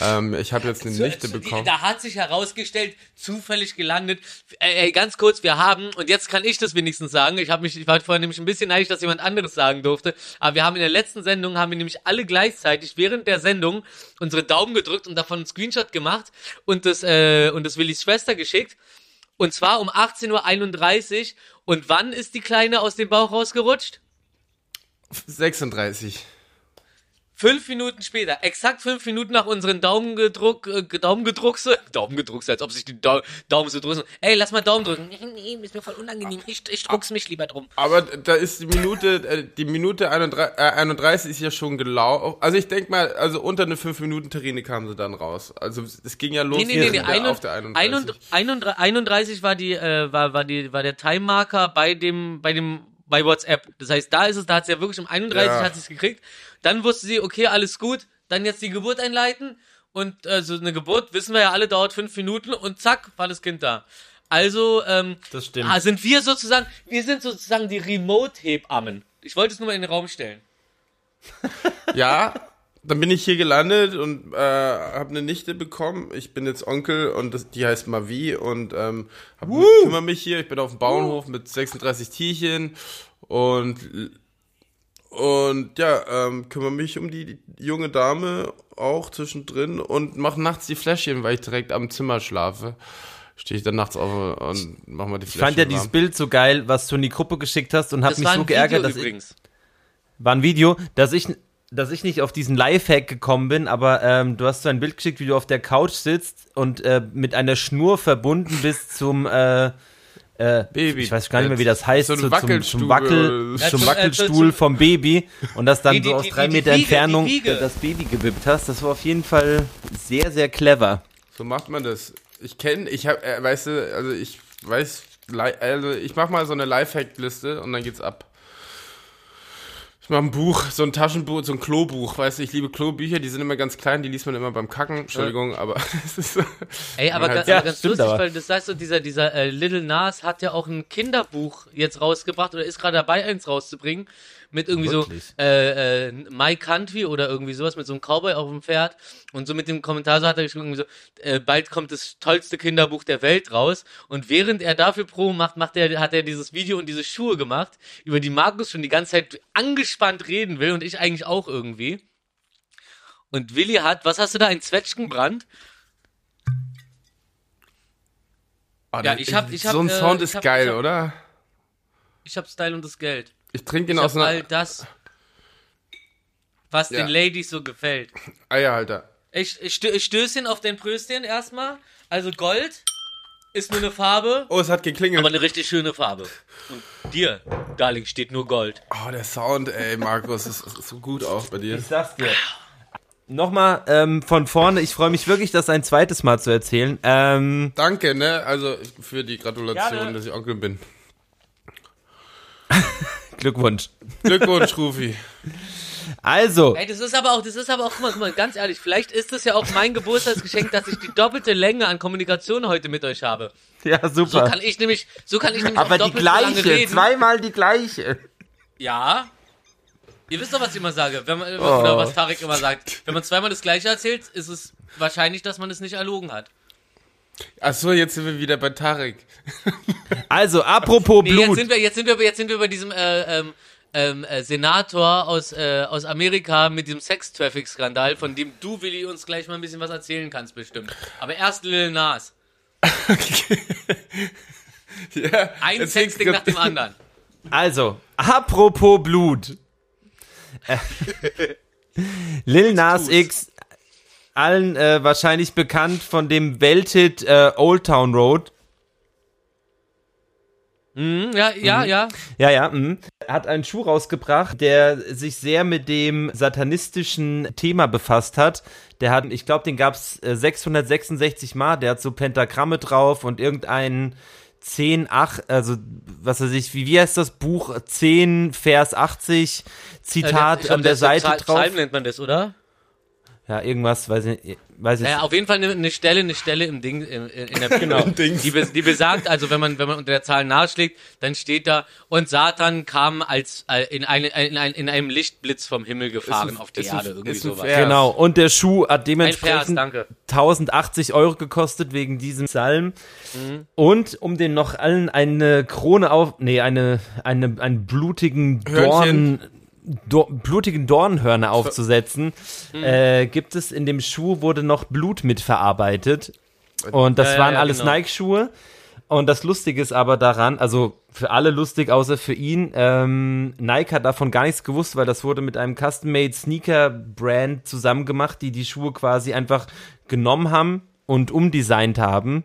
Ähm, ich habe jetzt eine Nichte Zu- bekommen. Da hat sich herausgestellt, zufällig gelandet. Ey, ey, ganz kurz, wir haben, und jetzt kann ich das wenigstens sagen, ich habe mich, ich war vorher nämlich ein bisschen neidisch, dass jemand anderes sagen durfte, aber wir haben in der letzten Sendung, haben wir nämlich alle gleichzeitig während der Sendung unsere Daumen gedrückt und davon einen Screenshot gemacht und das, äh, und das Willis Schwester geschickt. Und zwar um 18.31 Uhr. Und wann ist die Kleine aus dem Bauch rausgerutscht? 36. Fünf Minuten später, exakt fünf Minuten nach unseren Daumengedruck, äh, Daumengedruckse, Daumengedruckse, als ob sich die Dau Daumen so drücken. Ey, lass mal Daumen drücken. Nee, nee, ist mir voll unangenehm. Ich, ich druck's mich lieber drum. Aber da ist die Minute, äh, die Minute 31, äh, 31 ist ja schon gelaufen. Also ich denk mal, also unter eine 5-Minuten-Terrine kamen sie dann raus. Also es ging ja los Nee, nee, nee, nee. Einund- auf der 31. 31, 31 war die, äh, war, war die, war der Time-Marker bei dem, bei dem, bei WhatsApp. Das heißt, da ist es, da hat sie ja wirklich um 31 Ja. hat sie es gekriegt. Dann wusste sie, okay, alles gut. Dann jetzt die Geburt einleiten. Und äh, so eine Geburt, wissen wir ja alle, dauert fünf Minuten und zack, war das Kind da. Also, ähm, Das stimmt. ah, sind wir sozusagen, wir sind sozusagen die Remote-Hebammen. Ich wollte es nur mal in den Raum stellen. Ja, dann bin ich hier gelandet und äh, habe eine Nichte bekommen. Ich bin jetzt Onkel und das, die heißt Mavi und ähm, hab, kümmere mich hier. Ich bin auf dem Bauernhof mit 36 Tierchen und und ja, ähm, kümmere mich um die junge Dame auch zwischendrin und mache nachts die Fläschchen, weil ich direkt am Zimmer schlafe. Stehe ich dann nachts auf und mach mal die Ich Fläschchen. fand ja dieses. Bild so geil, was du in die Gruppe geschickt hast und hab Das mich war so geärgert, Video dass ich, übrigens. war ein Video, dass ich, dass ich nicht auf diesen Lifehack gekommen bin, aber ähm, du hast so ein Bild geschickt, wie du auf der Couch sitzt und äh, mit einer Schnur verbunden bist zum, äh, äh, Baby- ich weiß gar nicht mehr, wie das heißt, So zu, zum, Wackelstube zum, Wackel, Ja, zum äh, Wackelstuhl zum- vom Baby und das dann Die- die- so aus die- drei die Meter Wiege, Entfernung das Baby gewippt hast. Das war auf jeden Fall sehr, sehr clever. So macht man das. Ich kenne, ich habe, äh, weißt du, also ich weiß, also ich mach mal so eine Lifehack-Liste und dann geht's ab. Ein Buch, so ein Taschenbuch, so ein Klobuch, weißt du, ich liebe Klobücher, die sind immer ganz klein, die liest man immer beim Kacken, Entschuldigung, aber es ist so. Ey, aber, halt- aber ganz stimmt lustig, aber. weil das heißt so, dieser, dieser äh, Little Nas hat ja auch ein Kinderbuch jetzt rausgebracht oder ist gerade dabei, eins rauszubringen. Mit irgendwie Wirklich? so äh, äh, My Country oder irgendwie sowas, mit so einem Cowboy auf dem Pferd. Und so mit dem Kommentar so hat er geschrieben, irgendwie so, äh, bald kommt das tollste Kinderbuch der Welt raus. Und während er dafür Pro macht, macht er, hat er dieses Video und diese Schuhe gemacht, über die Markus schon die ganze Zeit angespannt reden will und ich eigentlich auch irgendwie. Und Willi hat, was hast du da, ein Zwetschgenbrand? Ah, Ja, ich hab- ich hab, so ein äh, Sound ich ist hab- geil, ich hab- oder? Ich hab Style und das Geld. Ich trinke den Ich aus hab all einer das, was Ja. den Ladies so gefällt. Eierhalter. Ich, ich, stö ich Stößchen auf den Pröstchen erstmal. Also Gold ist nur eine Farbe, Oh, es hat geklingelt. aber eine richtig schöne Farbe. Und dir, Darling, steht nur Gold. Oh, der Sound, ey, Markus, ist, ist so gut auch bei dir. Ich sag's dir. Nochmal ähm, von vorne, ich freue mich wirklich, das ein zweites Mal zu erzählen. Ähm, Danke, ne, also für die Gratulation, Gerne. dass ich Onkel bin. Glückwunsch. Glückwunsch, Rufi. Also, Ey, das ist aber auch, das ist aber auch, guck mal, guck mal, ganz ehrlich, vielleicht ist das ja auch mein Geburtstagsgeschenk, dass ich die doppelte Länge an Kommunikation heute mit euch habe. ja, So super. kann ich nämlich, so kann ich nämlich Aber auch die doppelt so lange gleiche, reden. zweimal die gleiche. Ja. Ihr wisst doch, was ich immer sage, wenn man, Oh. oder was Tarek immer sagt. Wenn man zweimal das Gleiche erzählt, ist es wahrscheinlich, dass man es nicht erlogen hat. Ach so, jetzt sind wir wieder bei Tarek. Also, apropos Nee, jetzt Blut. sind wir, jetzt sind wir, jetzt sind wir bei diesem äh, ähm, ähm, äh, Senator aus äh, aus Amerika mit dem Sex-Traffic-Skandal, von dem du Willi uns gleich mal ein bisschen was erzählen kannst bestimmt. Aber erst Lil Nas. Ja, Ein jetzt Sexding liegt's nach dem anderen. Also, apropos Blut. Äh, Lil Nas. X, allen äh, wahrscheinlich bekannt von dem Welthit äh, Old Town Road. Hm, ja, ja, ja. Ja, ja, mh. hat einen Schuh rausgebracht, der sich sehr mit dem satanistischen Thema befasst hat. Der hat, ich glaube, den gab's äh, 666 Mal. Der hat so Pentagramme drauf und irgendein 10, 8, also was weiß ich, wie, wie heißt das Buch? 10, Vers 80 Zitat Äh, glaub, an der ist so Seite Psal- drauf. Psalm nennt man das, oder? Ja, irgendwas, weiß ich, weiß ich. Naja, auf jeden Fall eine, eine Stelle, eine Stelle im Ding, in, in in der, Genau. Die, die besagt, also wenn man, wenn man unter der Zahl nachschlägt, dann steht da, und Satan kam als, äh, in, eine, in, ein, in einem Lichtblitz vom Himmel gefahren ein- auf die ist ein- Erde, irgendwie sowas. Vers. Genau, und der Schuh hat Vers, dementsprechend danke. 1080 Euro gekostet wegen diesem Psalm. Mhm. Und um den noch allen eine Krone auf, nee, eine, eine, einen blutigen Hörnchen. Dor, blutigen Dornhörner aufzusetzen, Mhm. äh, gibt es in dem Schuh wurde noch Blut mitverarbeitet. Und das Ja, waren ja, alles genau. Nike-Schuhe. Und das Lustige ist aber daran, also für alle lustig, außer für ihn, ähm, Nike hat davon gar nichts gewusst, weil das wurde mit einem Custom-Made Sneaker-Brand zusammen gemacht, die die Schuhe quasi einfach genommen haben und umdesignt haben.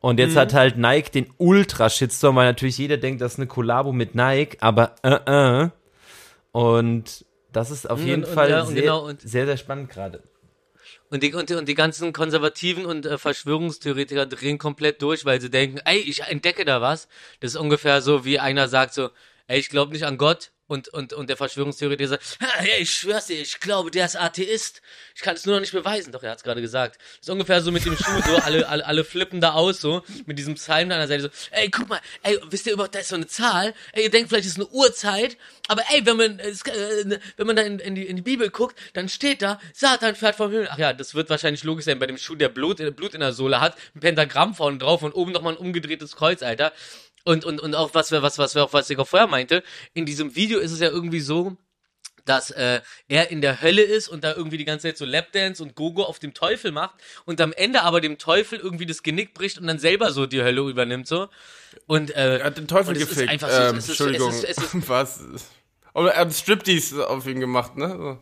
Und jetzt hat halt Nike den Ultra-Shitstorm, weil natürlich jeder denkt, das ist eine Kollabo mit Nike, aber äh, äh. Und das ist auf Mhm, jeden und- Fall ja, sehr, genau, sehr, sehr spannend gerade. Und die, und, die, und die ganzen Konservativen und äh, Verschwörungstheoretiker drehen komplett durch, weil sie denken, ey, ich entdecke da was. Das ist ungefähr so, wie einer sagt so, ey, ich glaube nicht an Gott. Und, und, und der Verschwörungstheoretiker sagt, "Ha, ey, ich schwör's dir, ich glaube, der ist Atheist. Ich kann es nur noch nicht beweisen. Doch, er hat's gerade gesagt. Ist ungefähr so mit dem Schuh, so, alle, alle, alle flippen da aus, so, mit diesem Psalm da an der Seite, so, ey, guck mal, ey, wisst ihr überhaupt, da ist so eine Zahl? Ey, ihr denkt vielleicht, das ist eine Uhrzeit, aber ey, wenn man, äh, wenn man da in, in, die, in die Bibel guckt, dann steht da, Satan fährt vom Himmel. Ach ja, das wird wahrscheinlich logisch sein bei dem Schuh, der Blut, Blut in der Sohle hat, ein Pentagramm vorne drauf und oben nochmal ein umgedrehtes Kreuz, Alter. Und, und, und auch was, wir- was, was, wir auch, was ich auch vorher meinte, in diesem Video ist es ja irgendwie so, dass äh, er in der Hölle ist und da irgendwie die ganze Zeit so Lapdance und Gogo auf dem Teufel macht und am Ende aber dem Teufel irgendwie das Genick bricht und dann selber so die Hölle übernimmt so und äh, Er hat den Teufel und gefickt. einfach so- ähm, es ist- Entschuldigung. es ist- es ist- Was? Oder er hat Striptease auf ihn gemacht, ne?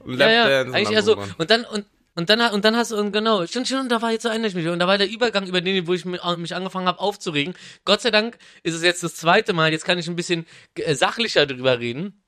Und ja, ja, Lapdance und eigentlich eher so und dann und Und dann, und dann hast du, und genau, stimmt, stimmt, da war jetzt so mich. Und da war der Übergang über den, wo ich mi- mich angefangen habe aufzuregen. Gott sei Dank ist es jetzt das zweite Mal, jetzt kann ich ein bisschen äh, sachlicher drüber reden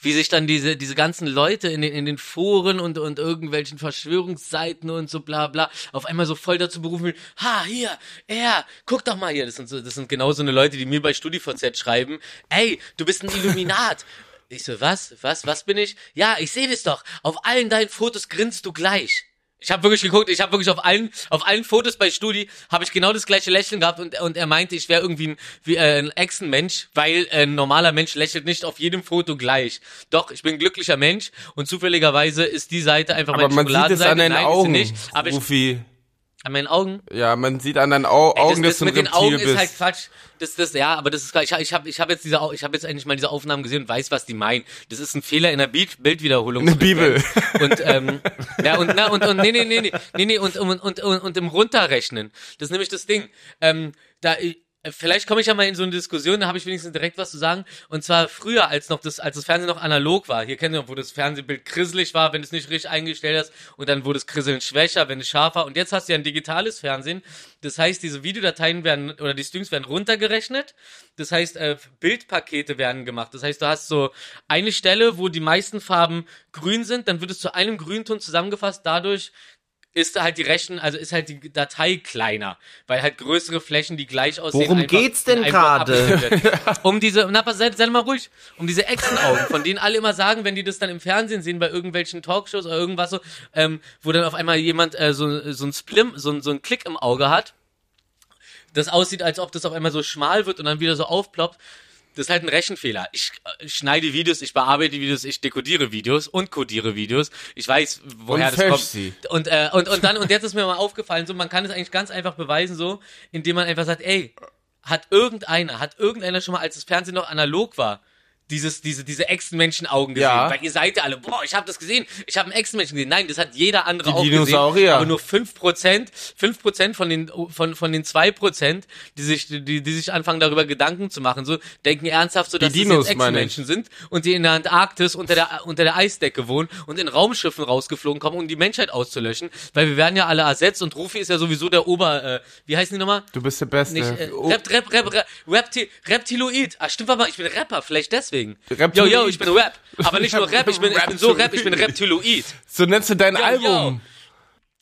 wie sich dann diese, diese ganzen Leute in den, in den Foren und, und irgendwelchen Verschwörungsseiten und so bla bla auf einmal so voll dazu berufen ha, hier, er, guck doch mal hier. Das sind, so, das sind genau so eine Leute, die mir bei StudiVZ schreiben, ey, du bist ein Illuminat. Ich so, was, was, was bin ich? Ja, ich sehe das doch. Auf allen deinen Fotos grinst du gleich. Ich habe wirklich geguckt, ich habe wirklich auf allen auf allen Fotos bei Studi habe ich genau das gleiche Lächeln gehabt und und er meinte, ich wäre irgendwie ein wie äh, ein Echsenmensch, weil äh, ein normaler Mensch lächelt nicht auf jedem Foto gleich. Doch, ich bin ein glücklicher Mensch und zufälligerweise ist die Seite einfach Aber meine man sieht es Schokoladenseite. an deinen Nein, Augen, nicht, aber ich, Rufi. An meinen Augen. Ja, man sieht an deinen Au Ey, Augen, das, das dass du ein mit den Augen bist. ist halt Quatsch. Das, das, ja, aber das ist klar. Ich, ich habe ich hab jetzt diese, ich habe jetzt endlich mal diese Aufnahmen gesehen und weiß, was die meinen. Das ist ein Fehler in der Bild Bildwiederholung. Eine Bibel. Und ähm, ja und na und und nee nee nee nee nee nee und und und und, und im Runterrechnen. Das ist nämlich das Ding. Ähm, da Vielleicht komme ich ja mal in so eine Diskussion, da habe ich wenigstens direkt was zu sagen. Und zwar früher, als noch das, als das Fernsehen noch analog war. Hier ihr noch, wo das Fernsehbild krisselig war, wenn es nicht richtig eingestellt hast. Und dann wurde das Krisseln schwächer, wenn es scharf war. Und jetzt hast du ja ein digitales Fernsehen. Das heißt, diese Videodateien werden, oder die Streams werden runtergerechnet. Das heißt, äh, Bildpakete werden gemacht. Das heißt, du hast so eine Stelle, wo die meisten Farben grün sind, dann wird es zu einem Grünton zusammengefasst. Dadurch ist halt die Rechen, also ist halt die Datei kleiner, weil halt größere Flächen, die gleich aussehen. Worum einfach, geht's denn gerade? Um diese, na, pass, sei, sei mal ruhig, um diese Echsenaugen, von denen alle immer sagen, wenn die das dann im Fernsehen sehen, bei irgendwelchen Talkshows oder irgendwas so, ähm, wo dann auf einmal jemand äh, so, so ein Splim, so, ein- so ein Klick im Auge hat, das aussieht, als ob das auf einmal so schmal wird und dann wieder so aufploppt. Das ist halt ein Rechenfehler. Ich äh, schneide Videos, ich bearbeite Videos, ich dekodiere Videos und codiere Videos. Ich weiß, woher Und das kommt. sie. Und, äh, und, und dann, und jetzt ist mir mal aufgefallen, so, man kann es eigentlich ganz einfach beweisen, so, indem man einfach sagt, ey, hat irgendeiner, hat irgendeiner schon mal, als das Fernsehen noch analog war, dieses, diese, diese Echsenmenschenaugen gesehen. Ja. Weil ihr seid ja alle, boah, ich habe das gesehen, ich habe einen Echsenmenschen gesehen. Nein, das hat jeder andere Die auch Dinosaurier. gesehen. Aber nur 5%, 5% von den, von, von den 2%, die sich, die, die sich anfangen, darüber Gedanken zu machen, so, denken ernsthaft so, dass Dinos, das. Echsenmenschen sind und die in der Antarktis unter der, unter der Eisdecke wohnen und in Raumschiffen rausgeflogen kommen, um die Menschheit auszulöschen, weil wir werden ja alle ersetzt und Rufi ist ja sowieso der Ober, äh, wie heißen die nochmal? Du bist der Beste. Nicht, äh, Rep, Rep, Rep, Rep, Repti, Reptiloid. Ah, stimmt aber, ich bin Rapper, vielleicht deswegen. Reptiloid. Yo, yo, ich bin Rap. Aber nicht nur Rap, ich bin, ich bin so Rap, ich bin Reptiloid. so nennst du dein Yo, Album.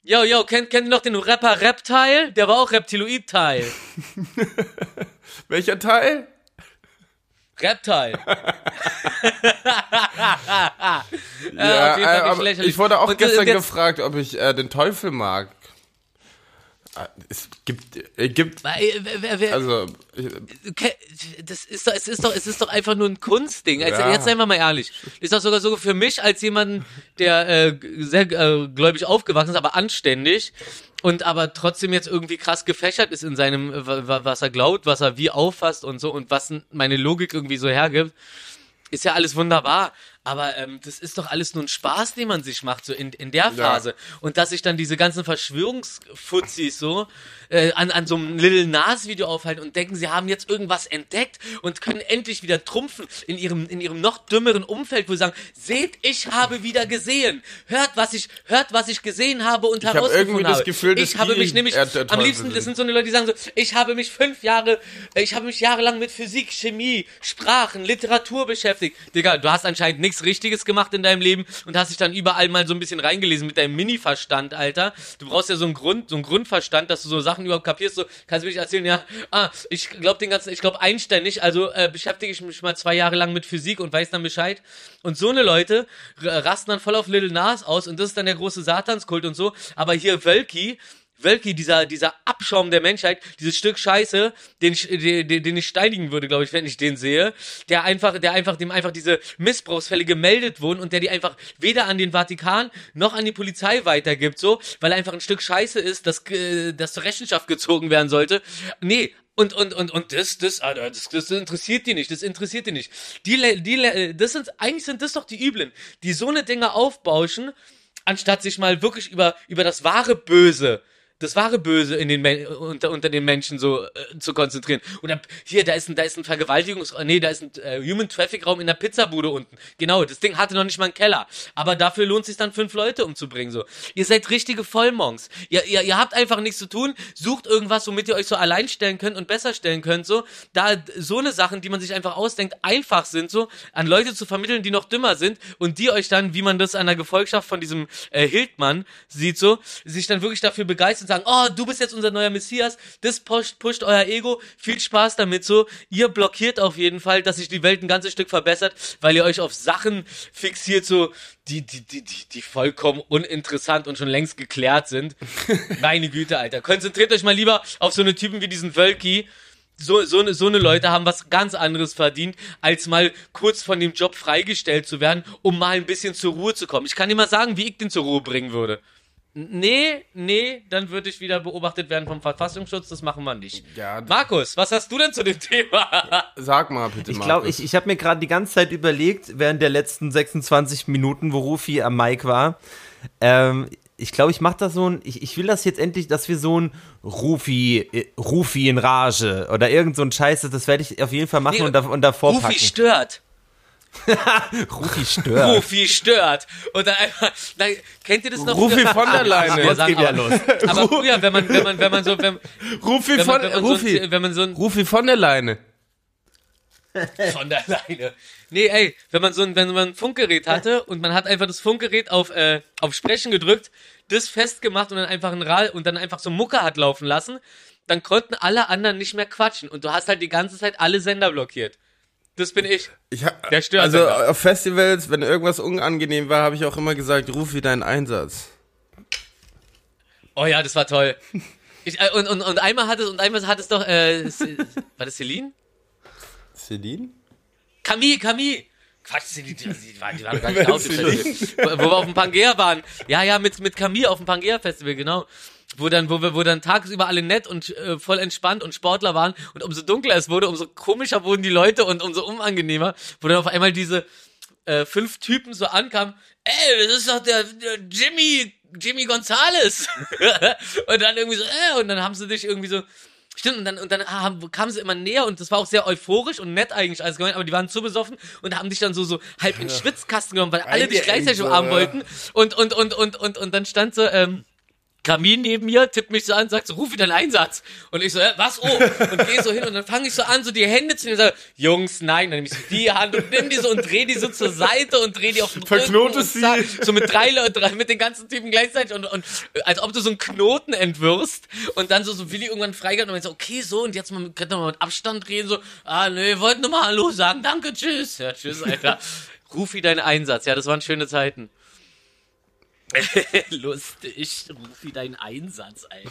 Yo, yo, kennt, kennt ihr noch den Rapper Reptile? Der war auch Reptiloid-Teil. Welcher Teil? Reptile. Ja, Fall äh, lächerlich. ich wurde auch Und gestern jetzt- gefragt, ob ich äh, den Teufel mag. Ah, Es gibt, äh, gibt, äh, also, das ist doch, es ist doch, es ist doch einfach nur ein Kunstding. Also, Ja. Jetzt seien wir mal ehrlich. Ist doch sogar so für mich als jemanden, der äh, sehr äh, gläubig aufgewachsen ist, aber anständig und aber trotzdem jetzt irgendwie krass gefächert ist in seinem, äh, wa- wa- was er glaubt, was er wie auffasst und so und was meine Logik irgendwie so hergibt. Ist ja alles wunderbar, aber ähm, das ist doch alles nur ein Spaß, den man sich macht, so in, in der Phase. Und dass sich dann diese ganzen Verschwörungsfuzis so äh, an, an so einem Little Nas-Video aufhalten und denken, sie haben jetzt irgendwas entdeckt und können endlich wieder trumpfen in ihrem, in ihrem noch dümmeren Umfeld, wo sie sagen, seht, ich habe wieder gesehen. Hört, was ich, hört, was ich gesehen habe und hab herausgefunden das habe. Gefühl, ich habe mich nämlich, am liebsten, das sind. so eine Leute, die sagen so, ich habe mich fünf Jahre, ich habe mich jahrelang mit Physik, Chemie, Sprachen, Literatur beschäftigt. Digga, du hast anscheinend nichts Richtiges gemacht in deinem Leben und hast dich dann überall mal so ein bisschen reingelesen mit deinem Mini-Verstand, Alter. Du brauchst ja so einen Grund, so einen Grundverstand, dass du so Sachen überhaupt kapierst. So, kannst du wirklich erzählen, ja, ah, ich glaube den ganzen, ich glaube Einstein nicht, also äh, beschäftige ich mich mal zwei Jahre lang mit Physik und weiß dann Bescheid. Und so eine Leute rasten dann voll auf Little Nas aus und das ist dann der große Satanskult und so. Aber hier Wölki, Wölki, dieser, dieser Abschaum der Menschheit, dieses Stück Scheiße, den ich, den, den ich steinigen würde, glaube ich, wenn ich den sehe, der einfach, der einfach, dem einfach diese Missbrauchsfälle gemeldet wurden und der die einfach weder an den Vatikan noch an die Polizei weitergibt, so, weil er einfach ein Stück Scheiße ist, das, äh, das zur Rechenschaft gezogen werden sollte. Nee, und, und, und, und das, das, Alter, das, das interessiert die nicht, das interessiert die nicht. Die, die, das sind, eigentlich sind das doch die Üblen, die so eine Dinge aufbauschen, anstatt sich mal wirklich über, über das wahre Böse das wahre Böse in den unter, unter den Menschen so äh, zu konzentrieren. Dann, hier, da ist ein, da ist ein Vergewaltigungs, nee, da ist ein äh, Human Traffic Raum in der Pizzabude unten. Genau, das Ding hatte noch nicht mal einen Keller. Aber dafür lohnt sich dann fünf Leute umzubringen, so. Ihr seid richtige Vollmonks. Ihr, ihr, ihr habt einfach nichts zu tun, sucht irgendwas, womit ihr euch so allein stellen könnt und besser stellen könnt, so. Da so eine Sachen, die man sich einfach ausdenkt, einfach sind, so, an Leute zu vermitteln, die noch dümmer sind und die euch dann, wie man das an der Gefolgschaft von diesem äh, Hildmann sieht, so, sich dann wirklich dafür begeistern sagen, oh, du bist jetzt unser neuer Messias, das pusht, pusht euer Ego, viel Spaß damit so. Ihr blockiert auf jeden Fall, dass sich die Welt ein ganzes Stück verbessert, weil ihr euch auf Sachen fixiert, so, die, die, die, die, die vollkommen uninteressant und schon längst geklärt sind. Meine Güte, Alter. Konzentriert euch mal lieber auf so eine Typen wie diesen Wölki, so, so, ne, so eine Leute haben was ganz anderes verdient, als mal kurz von dem Job freigestellt zu werden, um mal ein bisschen zur Ruhe zu kommen. Ich kann dir mal sagen, wie ich den zur Ruhe bringen würde. Nee, nee, dann würde ich wieder beobachtet werden vom Verfassungsschutz, das machen wir nicht. Ja. Markus, was hast du denn zu dem Thema? Sag mal bitte, Ich glaube, ich, ich habe mir gerade die ganze Zeit überlegt, während der letzten 26 Minuten, wo Rufi am Mic war, ähm, ich glaube, ich mache da so ein, ich, ich will das jetzt endlich, dass wir so ein Rufi, äh, Rufi in Rage oder irgend so ein Scheiße, das werde ich auf jeden Fall machen Nee, und, da, und davor Rufi packen. stört. Rufi stört. Rufi stört. Und dann einfach, dann, kennt ihr das noch? Rufi früher? von der Leine. Jetzt geht ja los. Aber früher, wenn man, wenn man, wenn man so, wenn, Rufi wenn von, wenn man, Rufi, so, ein, wenn man so ein, Rufi von der Leine. von der Leine. Nee, ey, wenn man so ein, wenn man ein Funkgerät hatte und man hat einfach das Funkgerät auf, äh, auf Sprechen gedrückt, das festgemacht und dann einfach ein Rad und dann einfach so Mucke hat laufen lassen, dann konnten alle anderen nicht mehr quatschen und du hast halt die ganze Zeit alle Sender blockiert. Das bin ich. Ich hab, Der stört Also auf Festivals, wenn irgendwas unangenehm war, habe ich auch immer gesagt, Rufi deinen Einsatz. Oh ja, das war toll. Ich, äh, und, und, und einmal hat es, und einmal hat es doch, äh, war das Celine? Celine? Camille, Camille. Quatsch, die, die, die, waren, die waren gar nicht auf dem Festival. Wo wir auf dem Pangea waren. Ja, ja, mit, mit Camille auf dem Pangea-Festival, genau. Wo dann, wo wir, wo dann tagsüber alle nett und äh, voll entspannt und Sportler waren und umso dunkler es wurde, umso komischer wurden die Leute und umso unangenehmer, wo dann auf einmal diese äh, fünf Typen so ankamen, ey, das ist doch der, der Jimmy, Jimmy Gonzales. und dann irgendwie so, äh, und dann haben sie dich irgendwie so, Stimmt, und dann, und dann haben, kamen sie immer näher und das war auch sehr euphorisch und nett eigentlich alles gemeint, aber die waren zu besoffen und haben dich dann so, so halb in den Schwitzkasten genommen, weil alle dich gleichzeitig umarmen wollten. Und, und, und, und, und, und dann stand so, ähm, Kamin neben mir, tippt mich so an, sagt so, ruf wieder einen Einsatz. Und ich so, äh, was, oh? Und gehe so hin und dann fange ich so an, so die Hände zu nehmen und sage, Jungs, nein. Dann nehme ich so die Hand und nimm die so und dreh die so zur Seite und dreh die auf den Verknote Rücken sie. So mit drei Leuten, mit den ganzen Typen gleichzeitig und, und als ob du so einen Knoten entwirfst und dann so, so Willi irgendwann freigeht und dann so, okay, so und jetzt mal, mit- könnt ihr mal mit Abstand reden, so, ah, nee, wir wollten nur mal Hallo sagen, danke, tschüss. Ja, tschüss, Alter. Rufi deinen Einsatz. Ja, das waren schöne Zeiten. Lustig, Rufi deinen Einsatz, Alter.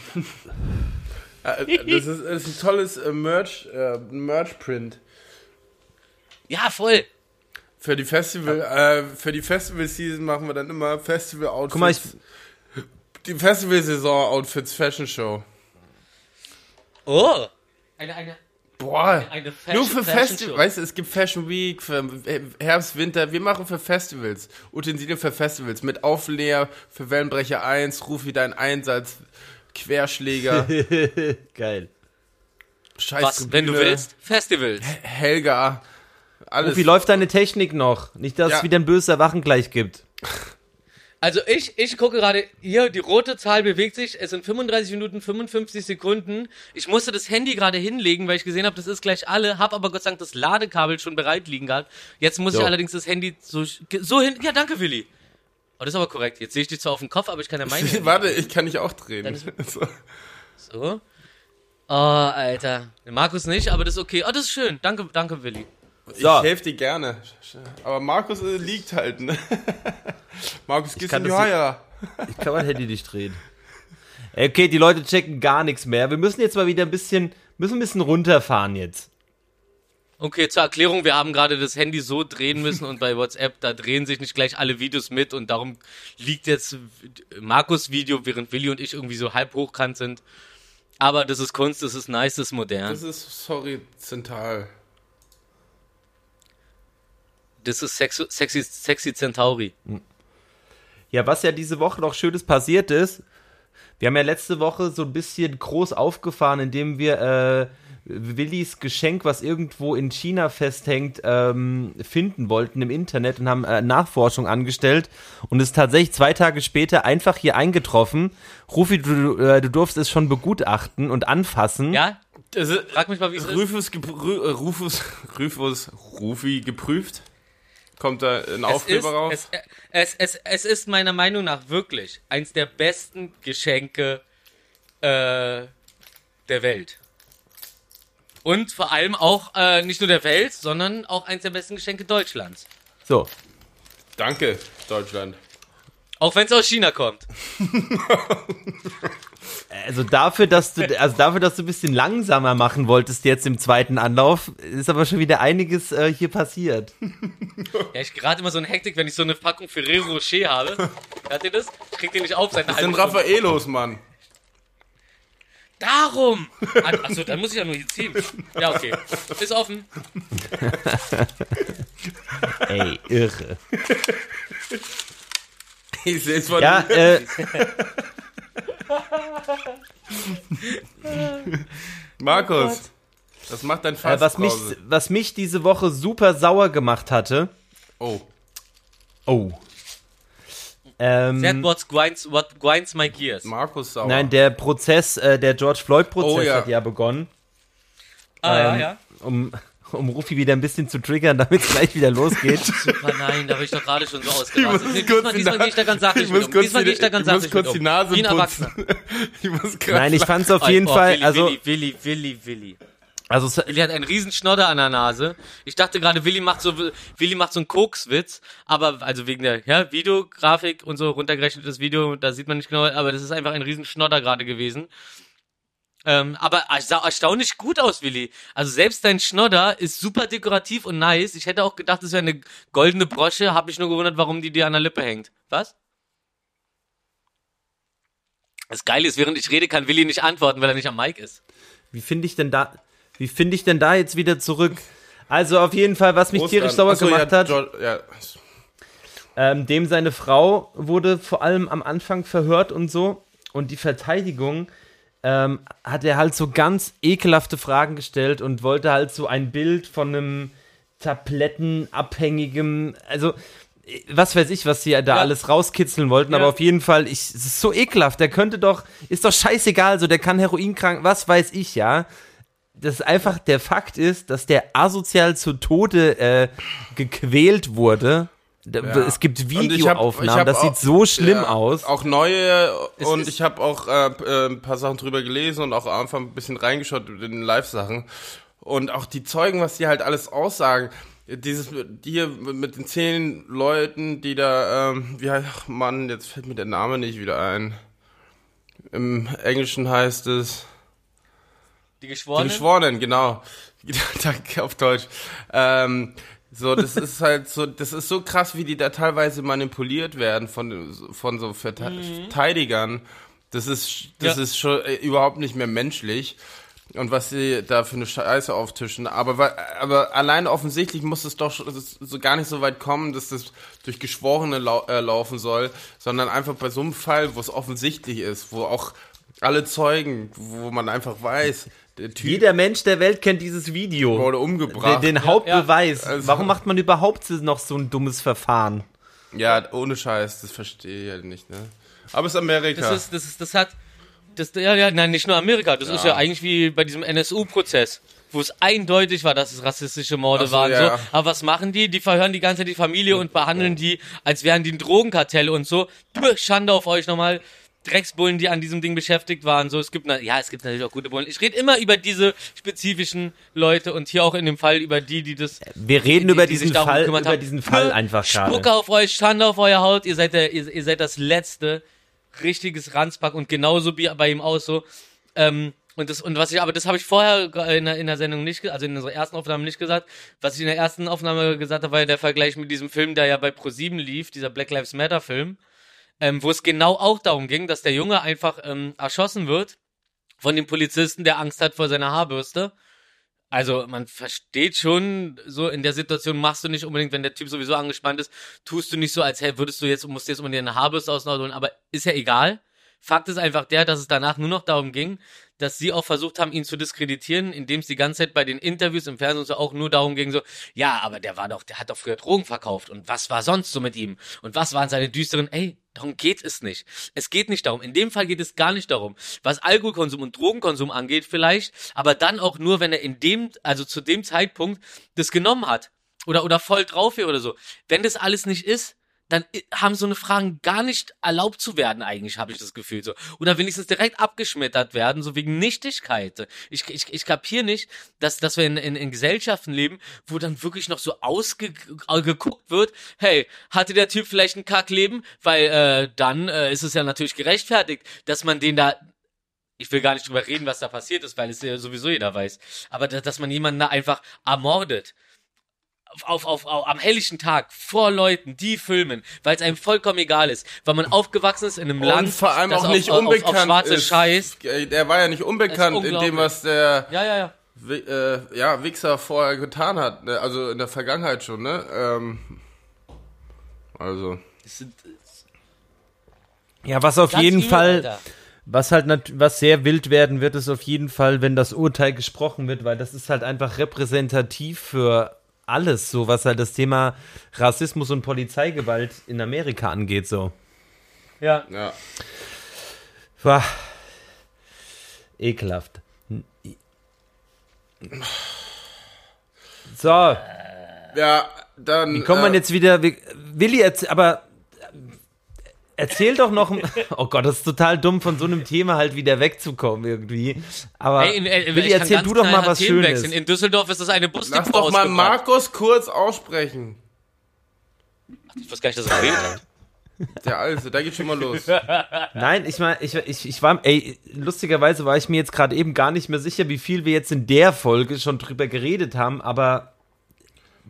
Äh, Das ist, das ist ein tolles äh, Merch, äh, Merch-Print. Ja, voll. Für die Festival, äh, für die Festival-Season machen wir dann immer Festival-Outfits. Guck mal, ich, die Festival-Saison-Outfits Fashion Show. Oh. Eine, eine, Boah, nur für Festivals. Weißt du, es gibt Fashion Week, für Herbst, Winter. Wir machen für Festivals. Utensilien für Festivals. Mit Aufleer für Wellenbrecher 1, Rufi dein Einsatz, Querschläger, geil. Scheiß Was, wenn du willst? Festivals. Helga, alles. Wie läuft deine Technik noch? Nicht, dass Ja. es wieder ein böses Erwachen gleich gibt. Also ich, ich gucke gerade hier, die rote Zahl bewegt sich. Es sind 35 Minuten 55 Sekunden. Ich musste das Handy gerade hinlegen, weil ich gesehen habe, das ist gleich alle. Hab aber Gott sei Dank das Ladekabel schon bereit liegen gehabt. Jetzt muss Jo. ich allerdings das Handy so, so hin. Ja, danke, Willi. Oh, das ist aber korrekt. Jetzt sehe ich dich zwar auf dem Kopf, aber ich kann ja meine. Handy- Warte, ich kann dich auch drehen. So. So. Oh, Alter. Markus nicht, aber das ist okay. Oh, das ist schön. Danke, danke, Willi. Ich So. helfe dir gerne. Aber Markus äh, liegt halt, ne? Markus, gehst das ja, ja. Ich kann mein Handy nicht drehen. Okay, die Leute checken gar nichts mehr. Wir müssen jetzt mal wieder ein bisschen, müssen ein bisschen runterfahren jetzt. Okay, zur Erklärung, wir haben gerade das Handy so drehen müssen und bei WhatsApp, da drehen sich nicht gleich alle Videos mit und darum liegt jetzt Markus Video, während Willi und ich irgendwie so halb hochkant sind. Aber das ist Kunst, das ist nice, das ist modern. Das ist horizontal. Das ist sexy, sexy, sexy Centauri. Ja, was ja diese Woche noch Schönes passiert ist, Wir haben ja letzte Woche so ein bisschen groß aufgefahren, indem wir äh, Willis Geschenk, was irgendwo in China festhängt, ähm, finden wollten im Internet und haben äh, Nachforschung angestellt und ist tatsächlich zwei Tage später einfach hier eingetroffen. Rufi, du, äh, du durfst es schon begutachten und anfassen. Ja? Also, Frag mich mal, wie es ist. Rufus, äh, Rufus, Rufus, Rufi geprüft. Kommt da ein Es ist, Aufkleber rauf? es, es, es, es ist meiner Meinung nach wirklich eins der besten Geschenke äh, der Welt. Und vor allem auch äh, nicht nur der Welt, sondern auch eins der besten Geschenke Deutschlands. So, Danke, Deutschland. Auch wenn es aus China kommt. also dafür, dass du, also dafür, dass du ein bisschen langsamer machen wolltest jetzt im zweiten Anlauf, ist aber schon wieder einiges äh, hier passiert. Ja, ich gerate immer so in Hektik, wenn ich so eine Packung Ferrero Rocher habe. Hört ihr das? Ich krieg den nicht auf seit einer Das sind. Raffaelos, Mann. Darum! Ah, Achso, dann muss ich ja nur hier ziehen. Ja, okay. Ist offen. Ey, irre. Ich seh's von Ja, äh, Markus. Das macht dein äh, was, mich, was mich diese Woche super sauer gemacht hatte. Oh. Oh. Ähm, That what grinds, what grinds my gears. Markus sauer. nein, der Prozess, äh, der George Floyd-Prozess Oh, ja. hat ja begonnen. Ah, ja, ähm, ja. Um, um Rufi wieder ein bisschen zu triggern, damit es gleich wieder losgeht. Super, nein, da habe ich doch gerade schon so Ich ausgerastet. muss Nee, kurz diesmal die diesmal gehe ich da ganz sachlich ich mit muss um. kurz Diesmal die- gehe ich da ganz ich muss sachlich kurz mit die um. Nase Wie ein putzen. Erwachsener. ich muss Nein, ich lachen. fand's auf jeden Oh, Fall, Willi, also, Willi, Willi, Willi, Willi. also es- Willi hat einen riesen Schnodder an der Nase. Ich dachte gerade, Willi macht so, Willi macht so einen Kokswitz, aber, also wegen der, ja, Videografik und so runtergerechnetes Video, da sieht man nicht genau, aber das ist einfach ein riesen Schnodder gerade gewesen. Ähm, aber es sah erstaunlich gut aus, Willi. Also selbst dein Schnodder ist super dekorativ und nice. Ich hätte auch gedacht, es wäre eine goldene Brosche, hab mich nur gewundert, warum die dir an der Lippe hängt. Was? Das Geile ist, während ich rede, kann Willi nicht antworten, weil er nicht am Mic ist. wie finde ich denn da, wie finde ich denn da jetzt wieder zurück? Also auf jeden Fall, was mich tierisch sauer Achso, gemacht ja, hat, ja. ähm, dem seine Frau wurde vor allem am Anfang verhört und so. Und die Verteidigung ähm, hat er halt so ganz ekelhafte Fragen gestellt und wollte halt so ein Bild von einem tablettenabhängigen, also äh, was weiß ich, was sie da Ja. alles rauskitzeln wollten, aber Ja. auf jeden Fall, ich, es ist so ekelhaft, der könnte doch, ist doch scheißegal, so der kann Heroinkrank, was weiß ich, ja. Das einfach der Fakt ist, dass der asozial zu Tode äh, gequält wurde. Da- Ja. Es gibt Videoaufnahmen, hab das auch- sieht so schlimm ja, aus. Auch neue und ich habe auch äh, äh, ein paar Sachen drüber gelesen und auch einfach ein bisschen reingeschaut in den Live-Sachen. Und auch die Zeugen, was die halt alles aussagen. Dieses hier mit den zehn Leuten, die da, ähm, wie heißt, ach Mann, jetzt fällt mir der Name nicht wieder ein. Im Englischen heißt es. Die Die Geschworenen? Geschworenen, genau. Danke auf Deutsch. Ähm, so, das ist halt so, das ist so krass, wie die da teilweise manipuliert werden von, von so Verte Verteidigern. Das ist, das Ja. ist schon äh, überhaupt nicht mehr menschlich. Und was sie da für eine Scheiße auftischen. Aber, aber allein offensichtlich muss es doch so gar nicht so weit kommen, dass das durch Geschworene lau äh, laufen soll, sondern einfach bei so einem Fall, wo es offensichtlich ist, wo auch alle Zeugen, wo man einfach weiß, der Typ Jeder Mensch der Welt kennt dieses Video. wurde Den, umgebracht. den Hauptbeweis. Also- Warum macht man überhaupt noch so ein dummes Verfahren? Ja, ohne Scheiß, das verstehe ich halt nicht, ne? Aber es ist Amerika. Das ist, das ist, das hat, das, ja, ja, nein, nicht nur Amerika. Das ist ja eigentlich wie bei diesem NSU-Prozess, wo es eindeutig war, dass es rassistische Morde so, waren. ja. So. Aber was machen die? Die verhören die ganze Zeit die Familie und behandeln die, als wären die ein Drogenkartell und so. Schande auf euch nochmal. Drecksbullen, die an diesem Ding beschäftigt waren. So, es gibt, na, ja, es gibt natürlich auch gute Bullen. Ich rede immer über diese spezifischen Leute und hier auch in dem Fall über die, die das Wir reden die- über die sich diesen Fall, über haben. diesen Fall einfach Spucke gerade. auf euch, Schande auf euer Haut, ihr seid der, ihr, ihr seid das letzte richtiges Ranzpack und genauso wie bei ihm auch so. Ähm, und das, und was ich, aber das habe ich vorher in der, in der Sendung nicht, also in unserer ersten Aufnahme nicht gesagt. Was ich in der ersten Aufnahme gesagt habe, war ja der Vergleich mit diesem Film, der ja bei Pro7 lief, dieser Black Lives Matter Film, ähm, wo es genau auch darum ging, dass der Junge einfach ähm, erschossen wird von dem Polizisten, der Angst hat vor seiner Haarbürste. Also man versteht schon, so in der Situation machst du nicht unbedingt, wenn der Typ sowieso angespannt ist, tust du nicht so, als hey, würdest du jetzt, musst du jetzt unbedingt eine Haarbürste ausholen, aber ist ja egal. Fakt ist einfach der, dass es danach nur noch darum ging, dass sie auch versucht haben, ihn zu diskreditieren, indem es die ganze Zeit bei den Interviews im Fernsehen so auch nur darum ging, so, ja, aber der war doch, der hat doch früher Drogen verkauft und was war sonst so mit ihm? Und was waren seine düsteren, ey, darum geht es nicht. Es geht nicht darum. In dem Fall geht es gar nicht darum. Was Alkoholkonsum und Drogenkonsum angeht vielleicht, aber dann auch nur, wenn er in dem, also zu dem Zeitpunkt das genommen hat. Oder, oder voll drauf wäre oder so. Wenn das alles nicht ist, dann i- haben so eine Fragen gar nicht erlaubt zu werden, eigentlich, habe ich das Gefühl so. Oder wenigstens direkt abgeschmettert werden, so wegen Nichtigkeit. Ich, ich, ich kapier nicht, dass, dass wir in, in, in Gesellschaften leben, wo dann wirklich noch so ausgeguckt wird, hey, hatte der Typ vielleicht ein Kackleben? Weil äh, dann äh, ist es ja natürlich gerechtfertigt, dass man den da ich will gar nicht drüber reden, was da passiert ist, weil es ja sowieso jeder weiß. Aber da- dass man jemanden da einfach ermordet. Auf, auf, auf, am helllichen Tag vor Leuten, die filmen, weil es einem vollkommen egal ist, weil man aufgewachsen ist in einem Land, und vor allem das auch auf, nicht auf, unbekannt auf, auf schwarze ist. Scheiß. Äh, Der war ja nicht unbekannt in dem, was der Ja, ja, ja. Äh, ja, Wichser vorher getan hat. ne? Also in der Vergangenheit schon, ne? Ähm, also. Sind Ja, was auf ganz jeden übel, Fall, Alter. was halt was sehr wild werden wird, ist auf jeden Fall, wenn das Urteil gesprochen wird, weil das ist halt einfach repräsentativ für alles, so was halt das Thema Rassismus und Polizeigewalt in Amerika angeht, so. Ja. Ja. War ekelhaft. So, Ja, dann. wie kommt man äh, jetzt wieder? wie- Willi, aber erzähl doch noch. Oh Gott, das ist total dumm, von so einem Thema halt wieder wegzukommen irgendwie. Aber Ey, in, in, Willi, erzähl du doch mal was Themen Schönes. wechseln. In Düsseldorf ist das eine Busdepot Lass doch mal. Markus kurz aussprechen. Ich weiß gar nicht, dass er geredet hat. Der Alte, da geht schon mal los. Nein, ich meine, ich, ich, ich war, ey, lustigerweise war ich mir jetzt gerade eben gar nicht mehr sicher, wie viel wir jetzt in der Folge schon drüber geredet haben, aber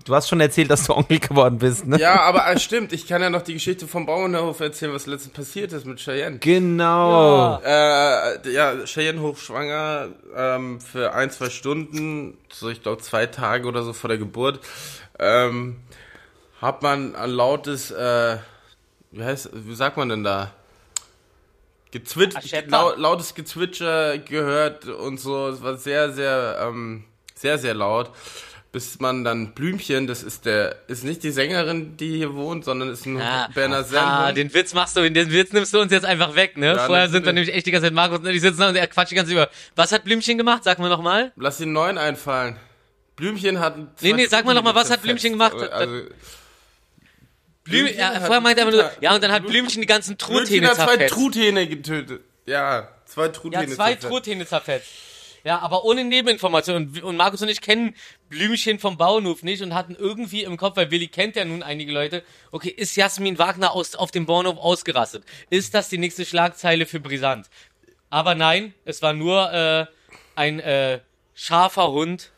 du hast schon erzählt, dass du Onkel geworden bist, ne? Ja, aber äh, stimmt, ich kann ja noch die Geschichte vom Bauernhof erzählen, was letztens passiert ist mit Cheyenne. Genau. Äh, ja, Cheyenne hochschwanger ähm, für ein, zwei Stunden, so ich glaube zwei Tage oder so vor der Geburt, ähm, hat man ein lautes, äh, wie heißt, wie sagt man denn da? Gezwitscher, lau, lautes Gezwitscher gehört und so. Es war sehr, sehr, ähm, sehr, sehr laut. Bis man dann Blümchen, das ist der, ist nicht die Sängerin, die hier wohnt, sondern ist ein Ah, Berner ah, Sennhund. den Witz machst du, den Witz nimmst du uns jetzt einfach weg, ne? Ja, Vorher sind dann nämlich echt die ganze Zeit Markus und die sitzen da und er quatscht die ganze Zeit über. Was hat Blümchen gemacht? Sag mal nochmal. Lass den neuen einfallen. Blümchen hat. Nee, nee, sag mal noch mal, was hat zerfetzt. Blümchen gemacht? Also, Blüm, Blümchen ja, hat vorher meinte er einfach nur, ja, und dann hat Blümchen die ganzen Blümchen Truthähne hat zwei zerfetzt. Truthähne getötet. Ja, zwei Ja, Truthähne. zwei zerfetzt. Truthähne zerfetzt. Ja, aber ohne Nebeninformationen. Und, und Markus und ich kennen Blümchen vom Bauernhof nicht und hatten irgendwie im Kopf, weil Willi kennt ja nun einige Leute, okay, ist Jasmin Wagner aus, auf dem Bauernhof ausgerastet? Ist das die nächste Schlagzeile für Brisant? Aber nein, es war nur äh, ein äh, scharfer Hund.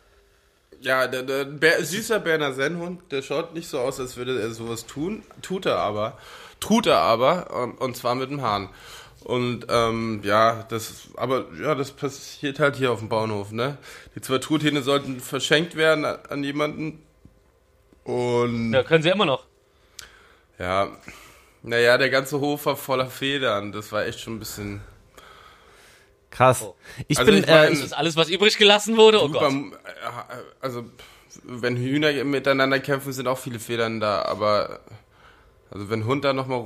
Ja, der, der Bär, süßer Berner Sennhund, der schaut nicht so aus, als würde er sowas tun. Tut er aber. Tut er aber. Und, und zwar mit dem Hahn. Und ähm, ja, das aber ja, das passiert halt hier auf dem Bauernhof, ne? Die zwei Truthähne sollten verschenkt werden an, an jemanden. Und Ja, können sie immer noch. ja, naja, der ganze Hof war voller Federn. Das war echt schon ein bisschen. Krass. Ich Also bin, ich mein- äh, Das ist alles, was übrig gelassen wurde. Oh Super, Gott. äh, also, wenn Hühner miteinander kämpfen, sind auch viele Federn da, aber also wenn Hund da nochmal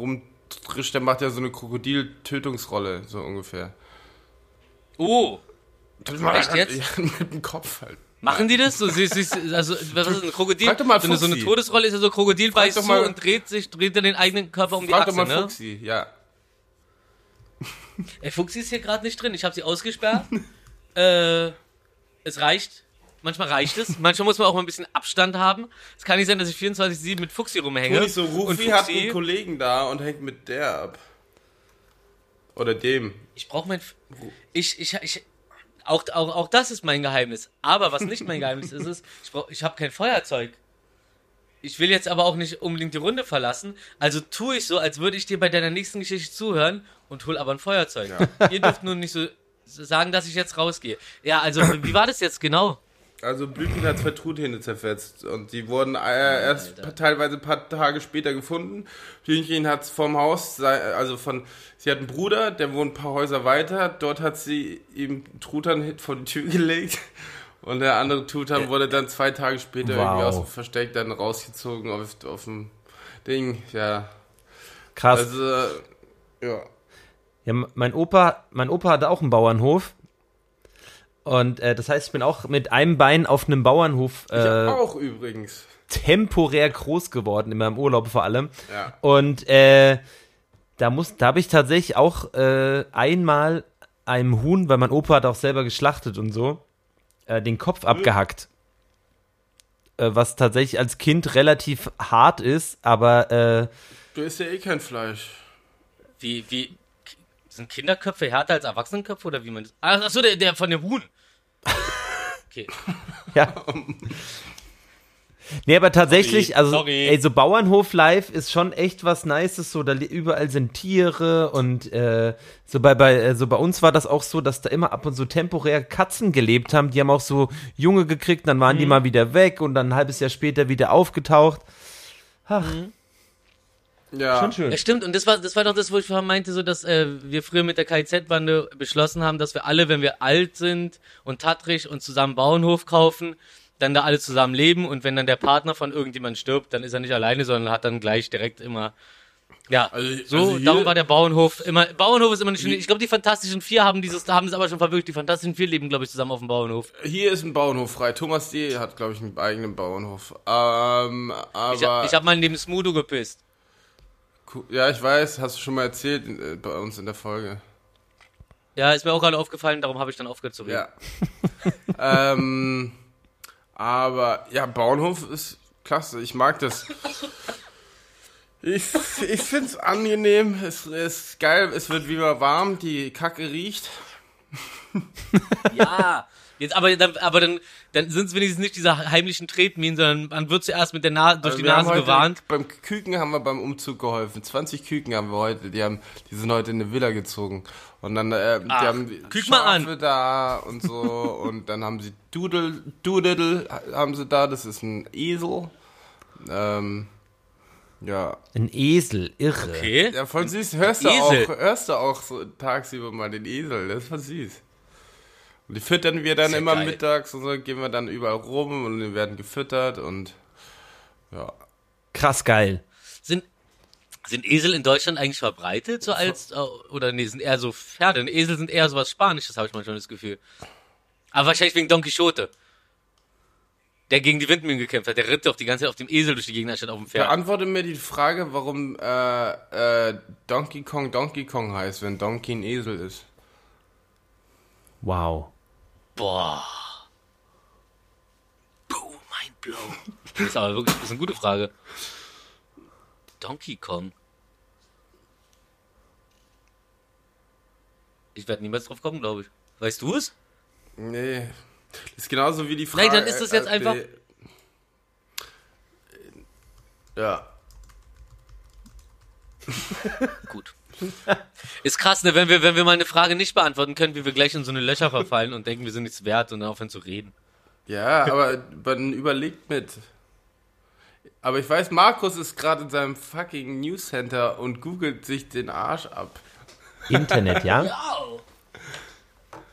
rumtrischt, der macht ja so eine Krokodil-Tötungsrolle, so ungefähr. Oh, Echt jetzt? Ja, mit dem Kopf halt. machen die das? So, sie, sie, also, was ist ein Krokodil? Frag doch mal so, eine, so eine. Todesrolle ist ja so, Krokodil doch zu mal- und dreht sich, dreht dann den eigenen Körper um die Frag doch Achse, mal ne? Ja. Ey, Fuchsi ist hier gerade nicht drin. Ich habe sie ausgesperrt. äh, es reicht. Manchmal reicht es. Manchmal muss man auch mal ein bisschen Abstand haben. Es kann nicht sein, dass ich 24-7 mit Fuchsi rumhänge. Nicht so, und Rufi hat einen Kollegen da und hängt mit der ab. Oder dem. ich brauche mein... Ich, ich, ich... Auch, auch, auch das ist mein Geheimnis. Aber was nicht mein Geheimnis ist, ist, ich, brauch- ich habe kein Feuerzeug. Ich will jetzt aber auch nicht unbedingt die Runde verlassen. Also tue ich so, als würde ich dir bei deiner nächsten Geschichte zuhören und hol aber ein Feuerzeug. Ihr dürft nur nicht so sagen, dass ich jetzt rausgehe. Ja, also wie war das jetzt genau? Also Blümchen hat zwei Truthähne zerfetzt und die wurden äh, erst Alter. teilweise ein paar Tage später gefunden. Blümchen hat vom Haus, also von, sie hat einen Bruder, der wohnt ein paar Häuser weiter. Dort hat sie ihm Truthahn vor die Tür gelegt und der andere Truthahn wurde dann zwei Tage später irgendwie Wow. aus dem Versteck dann rausgezogen auf, auf dem Ding. Ja, Krass. also ja. Ja, mein Opa, mein Opa hatte auch einen Bauernhof. Und äh, das heißt, ich bin auch mit einem Bein auf einem Bauernhof Ich äh, auch übrigens. temporär groß geworden, in meinem Urlaub vor allem. Ja. Und äh, da muss, da habe ich tatsächlich auch äh, einmal einem Huhn, weil mein Opa hat auch selber geschlachtet und so, äh, den Kopf abgehackt. Äh, was tatsächlich als Kind relativ hart ist, aber äh, Du isst ja eh kein Fleisch. Wie, wie, sind Kinderköpfe härter als Erwachsenenköpfe oder wie man das? Ach, ach so, der, der von dem Huhn. Okay. Ja. Nee, aber tatsächlich, Sorry, also, sorry. ey, so Bauernhof live ist schon echt was Nices, so, da überall sind Tiere und, äh, so bei, bei, äh, so bei uns war das auch so, dass da immer ab und zu temporär Katzen gelebt haben, die haben auch so Junge gekriegt, dann waren die mal wieder weg und dann ein halbes Jahr später wieder aufgetaucht. Ach, Ja. schon schön. Ja, stimmt. Und das war, das war doch das, wo ich vorhin meinte, so, dass äh, wir früher mit der KIZ-Bande beschlossen haben, dass wir alle, wenn wir alt sind und tattrig und zusammen Bauernhof kaufen, dann da alle zusammen leben und wenn dann der Partner von irgendjemand stirbt, dann ist er nicht alleine, sondern hat dann gleich direkt immer ja, Also- so, also hier- darum war der Bauernhof immer, Bauernhof ist immer nicht, ich glaube, die Fantastischen Vier haben dieses, da haben es aber schon verwirklicht, die Fantastischen Vier leben, glaube ich, zusammen auf dem Bauernhof. Hier ist ein Bauernhof frei. Thomas D. hat, glaube ich, einen eigenen Bauernhof. Ähm, aber. Ich, hab- ich habe mal neben Smudo gepisst. Ja, ich weiß, hast du schon mal erzählt äh, bei uns in der Folge. Ja, ist mir auch gerade aufgefallen, darum habe ich dann aufgehört zu reden. Ja. ähm, aber ja, Bauernhof ist klasse. Ich mag das. Ich, ich finde es angenehm. Es ist geil. Es wird wieder warm. Die Kacke riecht. Ja, jetzt aber dann, aber dann, dann sind es wenigstens nicht diese heimlichen Tretminen, sondern man wird zuerst mit der Nase durch Also die Nase gewarnt. Beim Küken haben wir beim Umzug geholfen. 20 Küken haben wir heute. Die haben, die sind heute in eine Villa gezogen. Und dann, äh, die Ach, haben kück mal an. Schafe da und so. und dann haben sie Doodle, Doodle haben sie da. Das ist ein Esel. Ähm, ja. Ein Esel, irre. Okay. Ja, voll süß. Hörst du Esel. auch, hörst du auch so tagsüber mal den Esel. Das ist voll süß. Die füttern wir dann immer geil. mittags und so, gehen wir dann überall rum und werden gefüttert und ja. Krass geil. Sind, sind Esel in Deutschland eigentlich verbreitet, so als, äh, oder nee, sind eher so Pferde? Und Esel sind eher so was Spanisches, habe ich manchmal das Gefühl. Aber wahrscheinlich wegen Don Quixote. Der gegen die Windmühlen gekämpft hat. Der ritt doch die ganze Zeit auf dem Esel durch die Gegend anstatt auf dem Pferd. Beantworte mir die Frage, warum äh, äh, Donkey Kong Donkey Kong heißt, wenn Donkey ein Esel ist. Wow. Boah. Boom, mind blow. Das ist aber wirklich das ist eine gute Frage. Donkey Kong. Ich werde niemals drauf kommen, glaube ich. Weißt du es? Nee. Das ist genauso wie die Frage. Nein, dann ist das jetzt äh, einfach- Ja. Gut. Ist krass, ne, wenn wir, wenn wir mal eine Frage nicht beantworten können, wie wir gleich in so eine Löcher verfallen und denken, wir sind nichts wert und dann aufhören zu reden. Ja, aber man überlegt mit. Aber ich weiß, Markus ist gerade in seinem fucking Newscenter und googelt sich den Arsch ab. Internet, ja?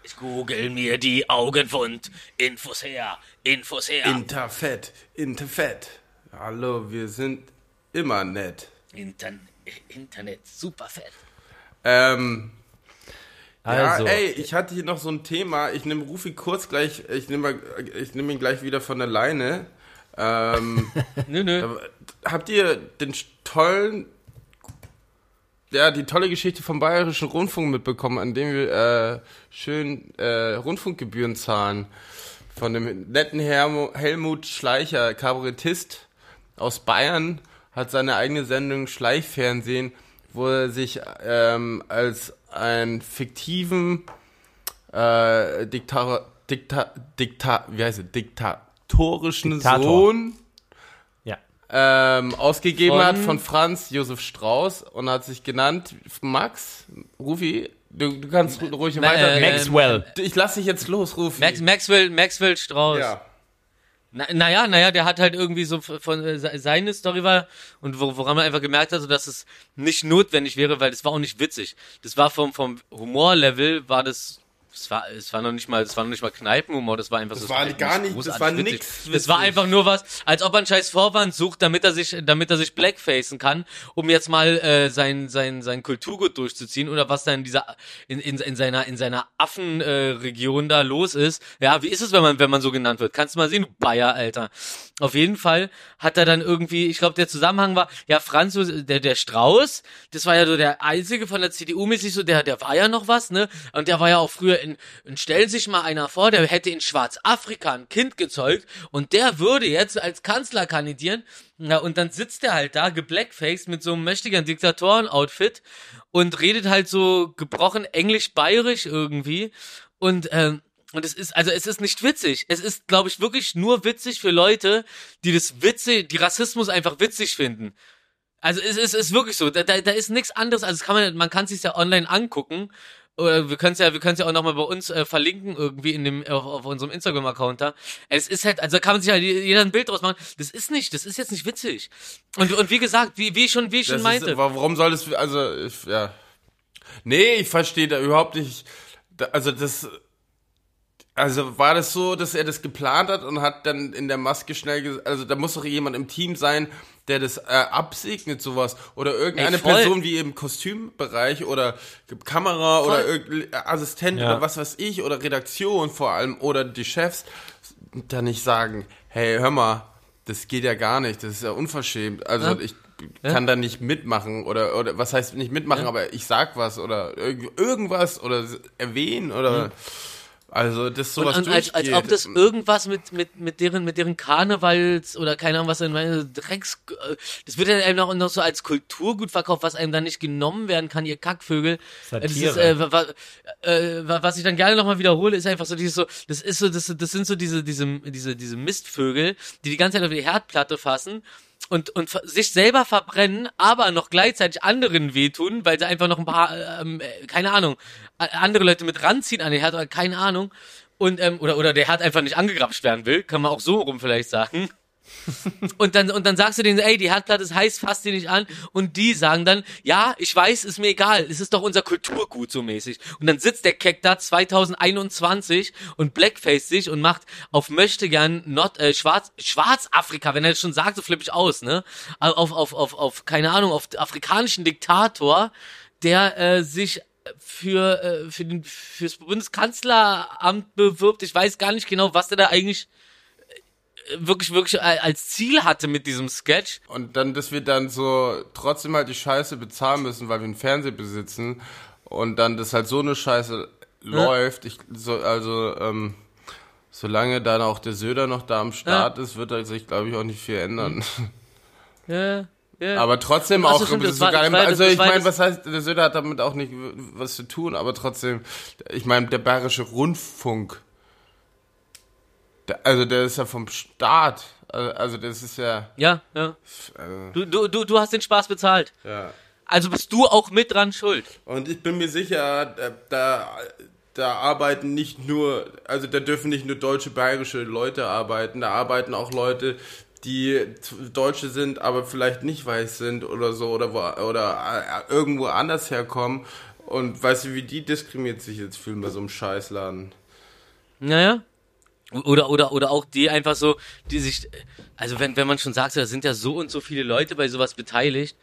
Ich google mir die Augenwund. Infos her, Infos her. Interfett, Interfett. Hallo, wir sind immer nett. Intern Internet, super fett. Ähm, Also, ja, ey, ich hatte hier noch so ein Thema. Ich nehme Rufi kurz gleich, ich nehme ich nehme ihn gleich wieder von der Leine. Ähm, Nö, nö. habt ihr den tollen, ja, die tolle Geschichte vom Bayerischen Rundfunk mitbekommen, an dem wir äh, schön äh, Rundfunkgebühren zahlen? Von dem netten Hermo, Helmut Schleicher, Kabarettist aus Bayern, hat seine eigene Sendung Schleichfernsehen, wo er sich ähm, als einen fiktiven äh, Diktator, Dikta, Dikta, wie heißt es, diktatorischen Diktator. Sohn ja. ähm, ausgegeben Von- hat von Franz Josef Strauß und hat sich genannt Max, Rufi, du, du kannst ru- ruhig Ma- weiter. äh, Maxwell. ich lass dich jetzt los, Rufi. Max, Maxwell, Maxwell Strauß. ja. Na, naja, naja, der hat halt irgendwie so von äh, se- seine Story war und wo, woran man einfach gemerkt hat, so, dass es nicht notwendig wäre, weil das war auch nicht witzig. Das war vom vom Humorlevel war das es war, es war noch nicht mal, es war noch nicht mal Kneipenhumor, das war einfach Das so. war gar nicht- das war witzig. nix Das war witzig. einfach nur was, als ob er einen scheiß Vorwand sucht, damit er sich, damit er sich blackfacen kann, um jetzt mal äh, sein sein sein Kulturgut durchzuziehen oder was da in dieser in, in, in seiner in seiner Affenregion äh, Region da los ist. Ja, wie ist es, wenn man wenn man so genannt wird? Kannst du mal sehen, du Bayer, Alter. Auf jeden Fall hat er dann irgendwie, ich glaube, der Zusammenhang war, ja, Franz, der der Strauß, das war ja so der einzige von der CDU mäßig so, der der war ja noch was, ne? Und der war ja auch früher in, in stellen sich mal einer vor, der hätte in Schwarzafrika ein Kind gezeugt und der würde jetzt als Kanzler kandidieren. Ja, und dann sitzt er halt da, geblackfaced mit so einem mächtigen Diktatoren-Outfit und redet halt so gebrochen englisch-bayerisch irgendwie. Und, ähm, und es ist, also es ist nicht witzig. Es ist, glaube ich, wirklich nur witzig für Leute, die das Witze, die Rassismus einfach witzig finden. Also es ist, es ist wirklich so. Da, da, da ist nichts anderes. Also kann man, man kann sich ja online angucken. Oder wir können es ja, wir können es ja auch nochmal bei uns äh, verlinken irgendwie in dem auf, auf unserem Instagram-Account da. Es ist halt, also da kann man sich halt jeder ein Bild draus machen. Das ist nicht, das ist jetzt nicht witzig. Und und wie gesagt, wie wie ich schon wie ich schon Das meinte. Ist, warum soll das, also, ich, ja. Nee, ich verstehe da überhaupt nicht. Da, also, das. Also war das so, dass er das geplant hat und hat dann in der Maske schnell, ges- also da muss doch jemand im Team sein, der das äh, absegnet, sowas. Oder irgendeine Ey. Person wie im Kostümbereich oder Kamera oder Voll. irgendein Assistent Ja. oder was weiß ich oder Redaktion vor allem oder die Chefs dann nicht sagen, hey, hör mal, das geht ja gar nicht, das ist ja unverschämt. Also Ja. ich kann da nicht mitmachen oder oder was heißt nicht mitmachen, Ja. aber ich sag was oder irg irgendwas oder erwähnen oder also das sowas und, und als, als ob das irgendwas mit, mit, mit deren, mit deren Karnevals oder keine Ahnung was in meine Drecks, äh, das wird ja einem noch, noch so als Kulturgut verkauft, was einem dann nicht genommen werden kann, ihr Kackvögel. Satire. Das ist, äh, wa, wa, äh, wa- was ich dann gerne nochmal wiederhole, ist einfach so dieses so, das ist so, das, das sind so diese, diese, diese, diese Mistvögel, die die ganze Zeit auf die Herdplatte fassen und, und sich selber verbrennen, aber noch gleichzeitig anderen wehtun, weil sie einfach noch ein paar, ähm, äh, keine Ahnung, andere Leute mit ranziehen an den Herd oder keine Ahnung. Und, ähm, oder, oder der Herd einfach nicht angegrapscht werden will, kann man auch so rum vielleicht sagen. Und dann, und dann sagst du denen, ey, die Herdplatte ist heiß, fass die nicht an. Und die sagen dann, ja, ich weiß, ist mir egal, es ist doch unser Kulturgut so mäßig. Und dann sitzt der Keck da 2021 und blackface sich und macht auf möchte gern Nord, äh, Schwarz, Schwarzafrika, wenn er das schon sagt, so flippe ich aus, ne? Auf, auf, auf, auf, keine Ahnung, auf afrikanischen Diktator, der äh, sich für, äh, für den, fürs Bundeskanzleramt bewirbt. Ich weiß gar nicht genau, was der da eigentlich wirklich, wirklich als Ziel hatte mit diesem Sketch. und dann, dass wir dann so trotzdem halt die Scheiße bezahlen müssen, weil wir einen Fernseher besitzen und dann das halt so eine Scheiße läuft. Ich, so, also ähm, solange dann auch der Söder noch da am Start ist, wird da sich glaube ich auch nicht viel ändern. Ja, ja. Aber trotzdem auch, stimmt, das das ist so war- das also ich meine, was heißt, der Söder hat damit auch nicht was zu tun, aber trotzdem, ich meine, der bayerische Rundfunk, also der ist ja vom Staat, also, also das ist ja, ja, ja. äh, Du, du, du, hast den Spaß bezahlt. ja. Also bist du auch mit dran schuld. Und ich bin mir sicher, da, da, arbeiten nicht nur, also da dürfen nicht nur deutsche, bayerische Leute arbeiten, da arbeiten auch Leute, die Deutsche sind, aber vielleicht nicht weiß sind oder so oder wo, oder äh, irgendwo anders herkommen. Und weißt du, wie die diskriminiert sich jetzt fühlen bei so einem Scheißladen? Naja. Oder, oder, oder auch die einfach so, die sich, also wenn, wenn man schon sagt, da sind ja so und so viele Leute bei sowas beteiligt,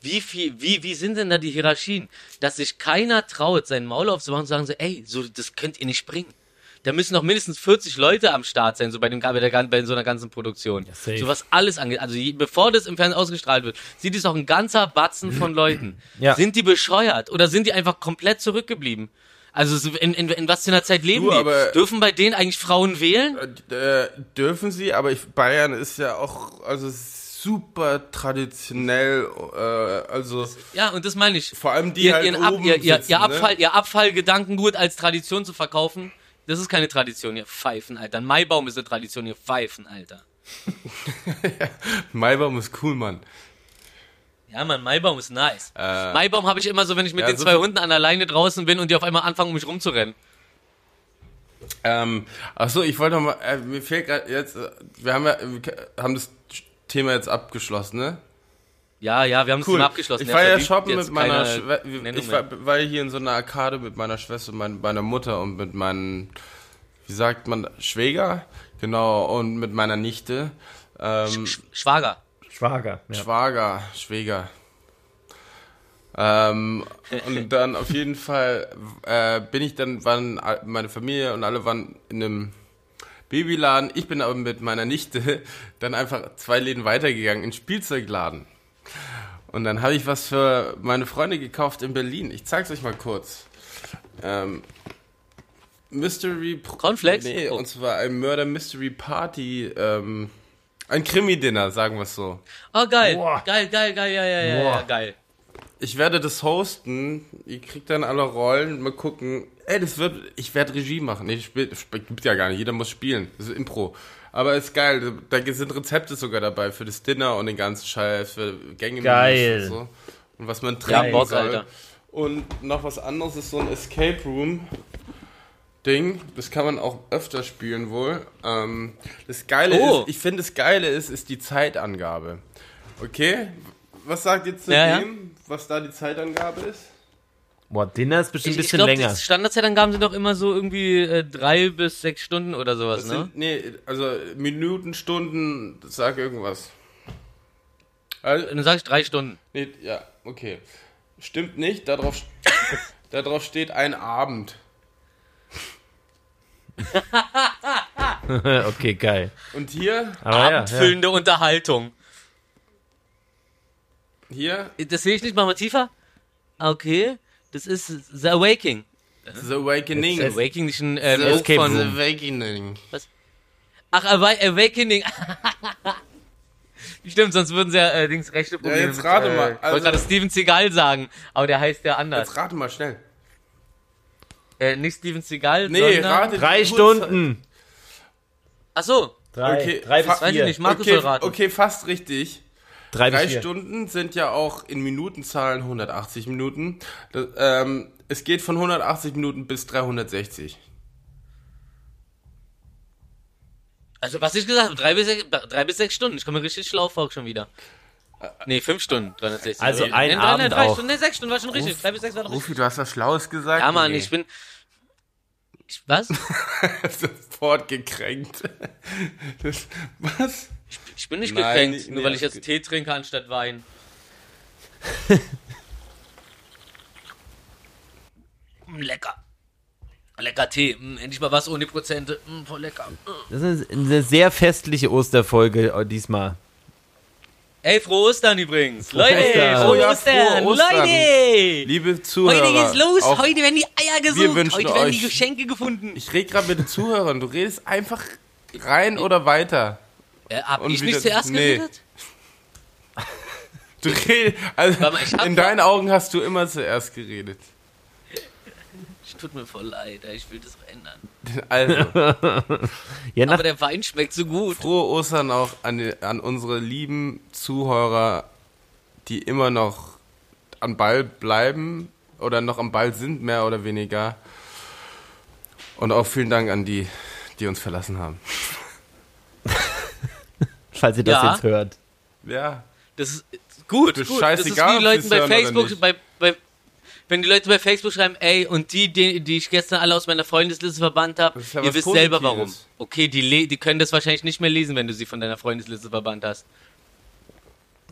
wie viel, wie, wie sind denn da die Hierarchien? Dass sich keiner traut, seinen Maul aufzumachen und sagen so, ey, so, das könnt ihr nicht bringen. Da müssen noch mindestens 40 Leute am Start sein, so bei dem, bei, der, bei so einer ganzen Produktion. safe. so was alles angeht. Also je, bevor das im Fernsehen ausgestrahlt wird, sieht es auch ein ganzer Batzen von Leuten. Ja. Sind die bescheuert oder sind die einfach komplett zurückgeblieben? Also so in, in, in was für einer Zeit leben Du, die? aber- Dürfen bei denen eigentlich Frauen wählen? Äh, dürfen sie, aber ich, Bayern ist ja auch also super traditionell, äh, also Ja, und das meine ich. vor allem die Ihr, halt Ab, ihr, ihr, sitzen, ihr, ne? Abfall, ihr Abfallgedankengut als Tradition zu verkaufen, das ist keine Tradition, ihr Pfeifen, Alter. Ein Maibaum ist eine Tradition, ihr Pfeifen, Alter. Maibaum ist cool, Mann. Ja, Mann, Maibaum ist nice. Äh, Maibaum habe ich immer so, wenn ich mit ja, den so zwei Hunden an der Leine draußen bin und die auf einmal anfangen, um mich rumzurennen. Ähm, achso, ich wollte noch mal, äh, mir fehlt gerade jetzt, äh, wir haben ja, wir haben das Thema jetzt abgeschlossen, ne? Ja, ja, wir haben es Cool. schon abgeschlossen. Ich war ja shoppen mit meiner Schwester. Ich war, war hier in so einer Arkade mit meiner Schwester mein, meiner Mutter und mit meinen, wie sagt man, Schwäger? Genau, und mit meiner Nichte. Ähm, Sch Schwager. Schwager. Ja. Schwager, Schwäger. Ähm, und dann auf jeden Fall äh, bin ich dann, waren meine Familie und alle waren in einem Babyladen. Ich bin aber mit meiner Nichte dann einfach zwei Läden weitergegangen, in den Spielzeugladen. Und dann habe ich was für meine Freunde gekauft in Berlin. Ich zeig's euch mal kurz. Ähm, Mystery Cornflakes? Nee, Oh. und zwar ein Murder Mystery Party, ähm, ein Krimi-Dinner, sagen wir es so. Oh, geil. Boah. Geil, geil, geil, ja, ja, ja, ja, Boah. geil. Ich werde das hosten. Ihr kriegt dann alle Rollen. Mal gucken. Ey, das wird. Ich werde Regie machen. Nee, spiel, spiel, gibt ja gar nicht. Jeder muss spielen. Das ist Impro. Aber ist geil. Da sind Rezepte sogar dabei für das Dinner und den ganzen Scheiß, für Gänge Geil. und so. Und was man Ja, trinken Bock, soll. Alter. Und noch was anderes ist so ein Escape Room. Ding, das kann man auch öfter spielen wohl. Ähm, das Geile Oh. ist, ich finde das Geile ist, ist die Zeitangabe. Okay? Was sagt ihr zu Ja, ja. dem, was da die Zeitangabe ist? Boah, Dinner ist bestimmt Ich, ein ich bisschen glaube, länger. die Standardzeitangaben sind doch immer so irgendwie äh, drei bis sechs Stunden oder sowas, Das ne? sind, nee, also Minuten, Stunden, sag irgendwas. Also, Dann sag ich drei Stunden. nee, ja, okay. Stimmt nicht, darauf, darauf steht ein Abend. okay, geil. Und hier, Aber ja, ja. Abendfüllende Unterhaltung. hier, Das sehe ich nicht, machen wir tiefer. Okay, das ist The Awakening. The Awakening. The Awakening nicht ein äh, Escape von... The. Awakening. Ach, Awa- Awakening. Stimmt, sonst würden sie ja äh, Dings rechte Probleme jetzt rate mit, mal, Äh, ich also- wollte gerade Steven Seagal sagen, aber der heißt ja anders. Jetzt rate mal schnell. Äh, nicht Steven Seagal, Nee, sondern... rate Drei. Stunden. Ach so, Drei, Okay, drei bis fa- weiß ich vier. nicht, Markus Okay, soll raten. okay, fast richtig. Drei bis Drei vier. Stunden sind ja auch in Minutenzahlen 180 Minuten. Das, ähm, es geht von 180 Minuten bis 360. Also, was ich gesagt habe, drei bis, sechs, drei bis sechs Stunden. Ich komme richtig schlau vor schon wieder. Nee, fünf Stunden, 360. Also Nee, ein nee, Abend nee, drei auch. Stunden, nee, sechs Stunden war schon richtig. Drei bis sechs war richtig. Rufi, du hast was Schlaues gesagt. Ja, Mann, Nee. ich bin... Ich, was? Sofort gekränkt. Das, was? Ich bin nicht Nein, gekränkt, nicht- nur nee, weil ich jetzt Tee trinke anstatt Wein. Mm, lecker. Lecker Tee. Mm, endlich mal was ohne Prozente. Mm, voll lecker. Das ist eine sehr festliche Osterfolge äh, diesmal. Ey, frohe Ostern übrigens. Leute, Ostern. frohe Oh ja, Ostern. frohe Ostern. Leute. Liebe Zuhörer. Heute geht's los. auch- Heute werden die Eier gesucht. Heute werden die Geschenke gefunden. Ich rede gerade mit den Zuhörern. Du redest einfach rein oder weiter. Äh, hab Und ich nicht zuerst nee. geredet? Du redest, also in deinen Augen hast du immer zuerst geredet. Tut mir voll leid. Ich will das ändern. Also, Ja, Aber der Wein schmeckt so gut. frohe Ostern auch an, die, an unsere lieben Zuhörer, die immer noch am Ball bleiben oder noch am Ball sind, mehr oder weniger. Und auch vielen Dank an die, die uns verlassen haben. falls ihr das Ja. jetzt hört. Ja. Das ist gut. Das ist gut. scheißegal, das ist wie Leuten bei Facebook, nicht. bei, bei, wenn die Leute bei Facebook schreiben, ey, und die, die, die ich gestern alle aus meiner Freundesliste verbannt habe, ja ihr wisst selber Positives. warum. Okay, die, le die können das wahrscheinlich nicht mehr lesen, wenn du sie von deiner Freundesliste verbannt hast.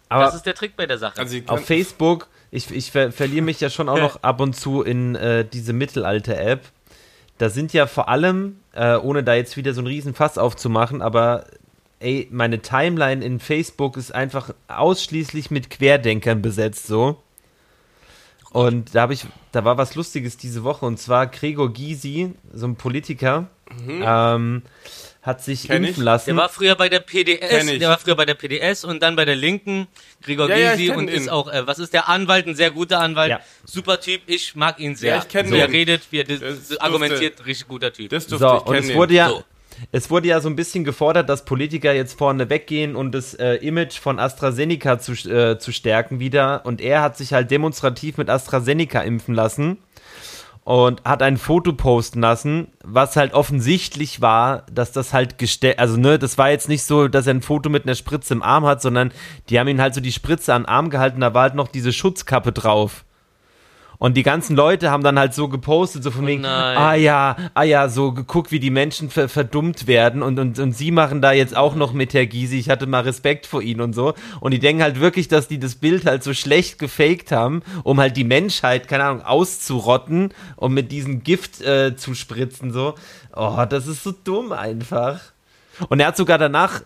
Aber das ist der Trick bei der Sache. Also, auf Facebook, ich, ich ver verliere mich ja schon auch noch ab und zu in äh, diese Mittelalter-App. Da sind ja vor allem, äh, ohne da jetzt wieder so einen riesen Fass aufzumachen, aber ey, meine Timeline in Facebook ist einfach ausschließlich mit Querdenkern besetzt so. Und da habe ich, da war was Lustiges diese Woche und zwar Gregor Gysi, so ein Politiker, ähm, hat sich Mhm. Kenn impfen ich. lassen. der war früher bei der PDS, der war früher bei der PDS und dann bei der Linken, Gregor Ja, ja, Gysi kenn und ihn. ist auch, äh, was ist der Anwalt, ein sehr guter Anwalt, Ja. super Typ, ich mag ihn sehr. Ja, ich kenn so, er den. redet, wie er Das das durfte- argumentiert, richtig guter Typ. das durfte So, ich und es kennen. wurde ja, So. Es wurde ja so ein bisschen gefordert, dass Politiker jetzt vorne weggehen und das äh, Image von AstraZeneca zu, äh, zu stärken wieder. Und er hat sich halt demonstrativ mit AstraZeneca impfen lassen. und hat ein Foto posten lassen, was halt offensichtlich war, dass das halt gestellt, also ne, das war jetzt nicht so, dass er ein Foto mit einer Spritze im Arm hat, sondern die haben ihn halt so die Spritze an den Arm gehalten, da war halt noch diese Schutzkappe drauf. Und die ganzen Leute haben dann halt so gepostet, so von wegen, nein. ah ja, ah ja, so geguckt, wie die Menschen ver verdummt werden und, und, und sie machen da jetzt auch noch mit Herr Gysi, ich hatte mal Respekt vor ihnen und so. Und die denken halt wirklich, dass die das Bild halt so schlecht gefaked haben, um halt die Menschheit, keine Ahnung, auszurotten und mit diesem Gift äh, zu spritzen, so. Oh, das ist so dumm einfach. Und er hat sogar danach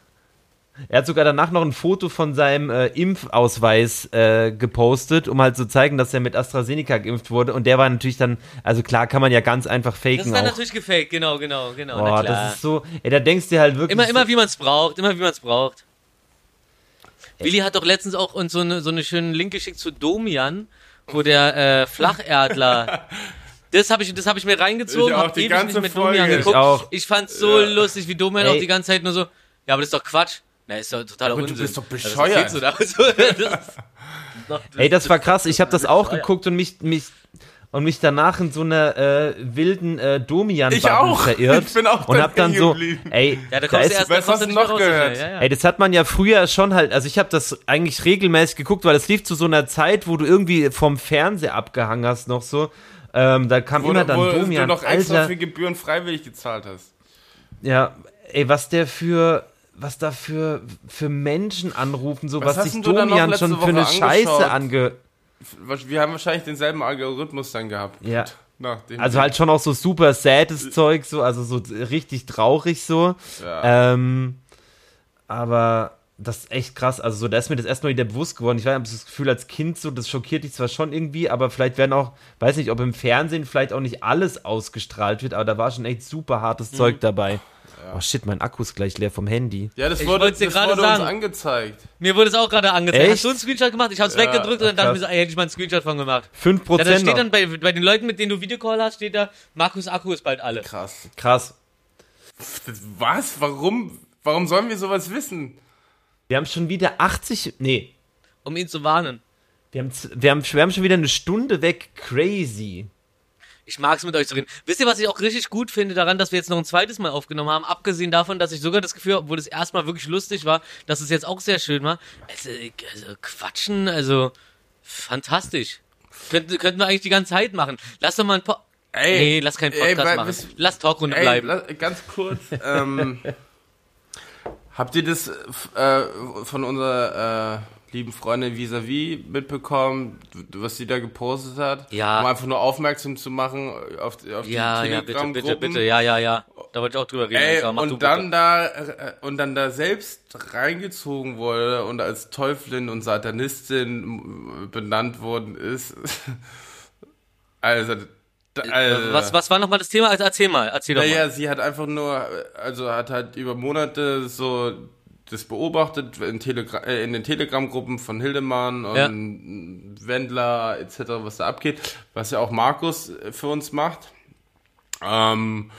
er hat sogar danach noch ein Foto von seinem äh, Impfausweis äh, gepostet, um halt zu zeigen, dass er mit AstraZeneca geimpft wurde. Und der war natürlich dann, also klar, kann man ja ganz einfach faken. Das ist dann auch. natürlich gefaked, genau, genau, genau. na Boah, klar. das ist so, ey, da denkst du halt wirklich. Immer, so, immer wie man es braucht, immer wie man es braucht. Willi hat doch letztens auch uns so eine, so eine schöne Link geschickt zu Domian, wo der äh, Flacherdler. Das habe ich, das hab ich mir reingezogen, Ich auch, hab die ewig ganze nicht mit Domian Folge. geguckt. Ich auch. Ich fand's so Ja. lustig, wie Domian Ey. auch die ganze Zeit nur so, ja, aber das ist doch Quatsch. Na, ist doch totaler aber du Unsinn. bist doch Also, bescheuert. erzählst du da? Also, das doch- Ey, das war krass. Ich habe das auch geguckt und mich, mich und mich danach in so einer äh, wilden äh, domian Ich auch. verirrt Ich bin auch und hab dann so, ey, Ja, da da kommst ist, du erst, was hast du du noch raus. gehört? Ja, ja. Ey, das hat man ja früher schon halt, also ich habe das eigentlich regelmäßig geguckt, weil es lief zu so einer Zeit, wo du irgendwie vom Fernseher abgehangen hast noch so. Ähm, da kam Wo, immer dann wo du Domian, noch extra Alter, für Gebühren freiwillig gezahlt hast. ja, ey, was der für, was da für, für Menschen anrufen, so Was was, sich Domian schon für eine Woche angeschaut? Scheiße ange... Wir haben wahrscheinlich denselben Algorithmus dann gehabt. Ja. Also halt schon auch so super sades Zeug, so, also so richtig traurig so. Ja. Ähm, aber das ist echt krass. Also so, da ist mir das erstmal wieder bewusst geworden. Ich habe das Gefühl, als Kind so, das schockiert dich zwar schon irgendwie, aber vielleicht werden auch, weiß nicht, ob im Fernsehen vielleicht auch nicht alles ausgestrahlt wird, aber da war schon echt super hartes Mhm. Zeug dabei. Oh shit, mein Akku ist gleich leer vom Handy. ja, das Ich wurde, das gerade wurde sagen. uns angezeigt. Mir wurde es auch gerade angezeigt. Echt? Hast du einen Screenshot gemacht? Ich hab's Ja, weggedrückt und dann dachte ich mir so, ey, hätte ich mal einen Screenshot von gemacht. 5% Ja, da steht noch. dann bei, bei den Leuten, mit denen du Videocall hast, steht da, Markus Akku ist bald alle. Krass. Krass. Was? Warum? Warum sollen wir sowas wissen? Wir haben schon wieder 80, nee, Um ihn zu warnen. wir haben, wir haben, wir haben schon wieder eine Stunde weg. Crazy. Ich mag's mit euch zu reden. Wisst ihr, was ich auch richtig gut finde daran, dass wir jetzt noch ein zweites Mal aufgenommen haben? Abgesehen davon, dass ich sogar das Gefühl, obwohl es erstmal wirklich lustig war, dass es jetzt auch sehr schön war. Also, also Quatschen, also fantastisch. Könnten, könnten wir eigentlich die ganze Zeit machen. Lass doch mal ein Po Ey, Nee, lass keinen ey, Podcast weil- machen. Lass Talkrunde Ey, bleiben. la- ganz kurz. ähm, habt ihr das äh, von unserer äh, lieben Freundin Visavi mitbekommen, was sie da gepostet hat? Ja. Um einfach nur aufmerksam zu machen auf, auf die Ja, ja, bitte, bitte, bitte, ja, ja, ja. Da wollte ich auch drüber reden. Ey, du und dann bitte. da äh, und dann da selbst reingezogen wurde und als Teufelin und Satanistin benannt worden ist. Also, also was, was war nochmal das Thema? Also erzähl mal, erzähl doch mal. Naja, sie hat einfach nur, also hat halt über Monate so das beobachtet in, Telegra äh, in den Telegram-Gruppen von Hildemann und Ja. Wendler etc., was da abgeht, was ja auch Markus für uns macht. Ähm,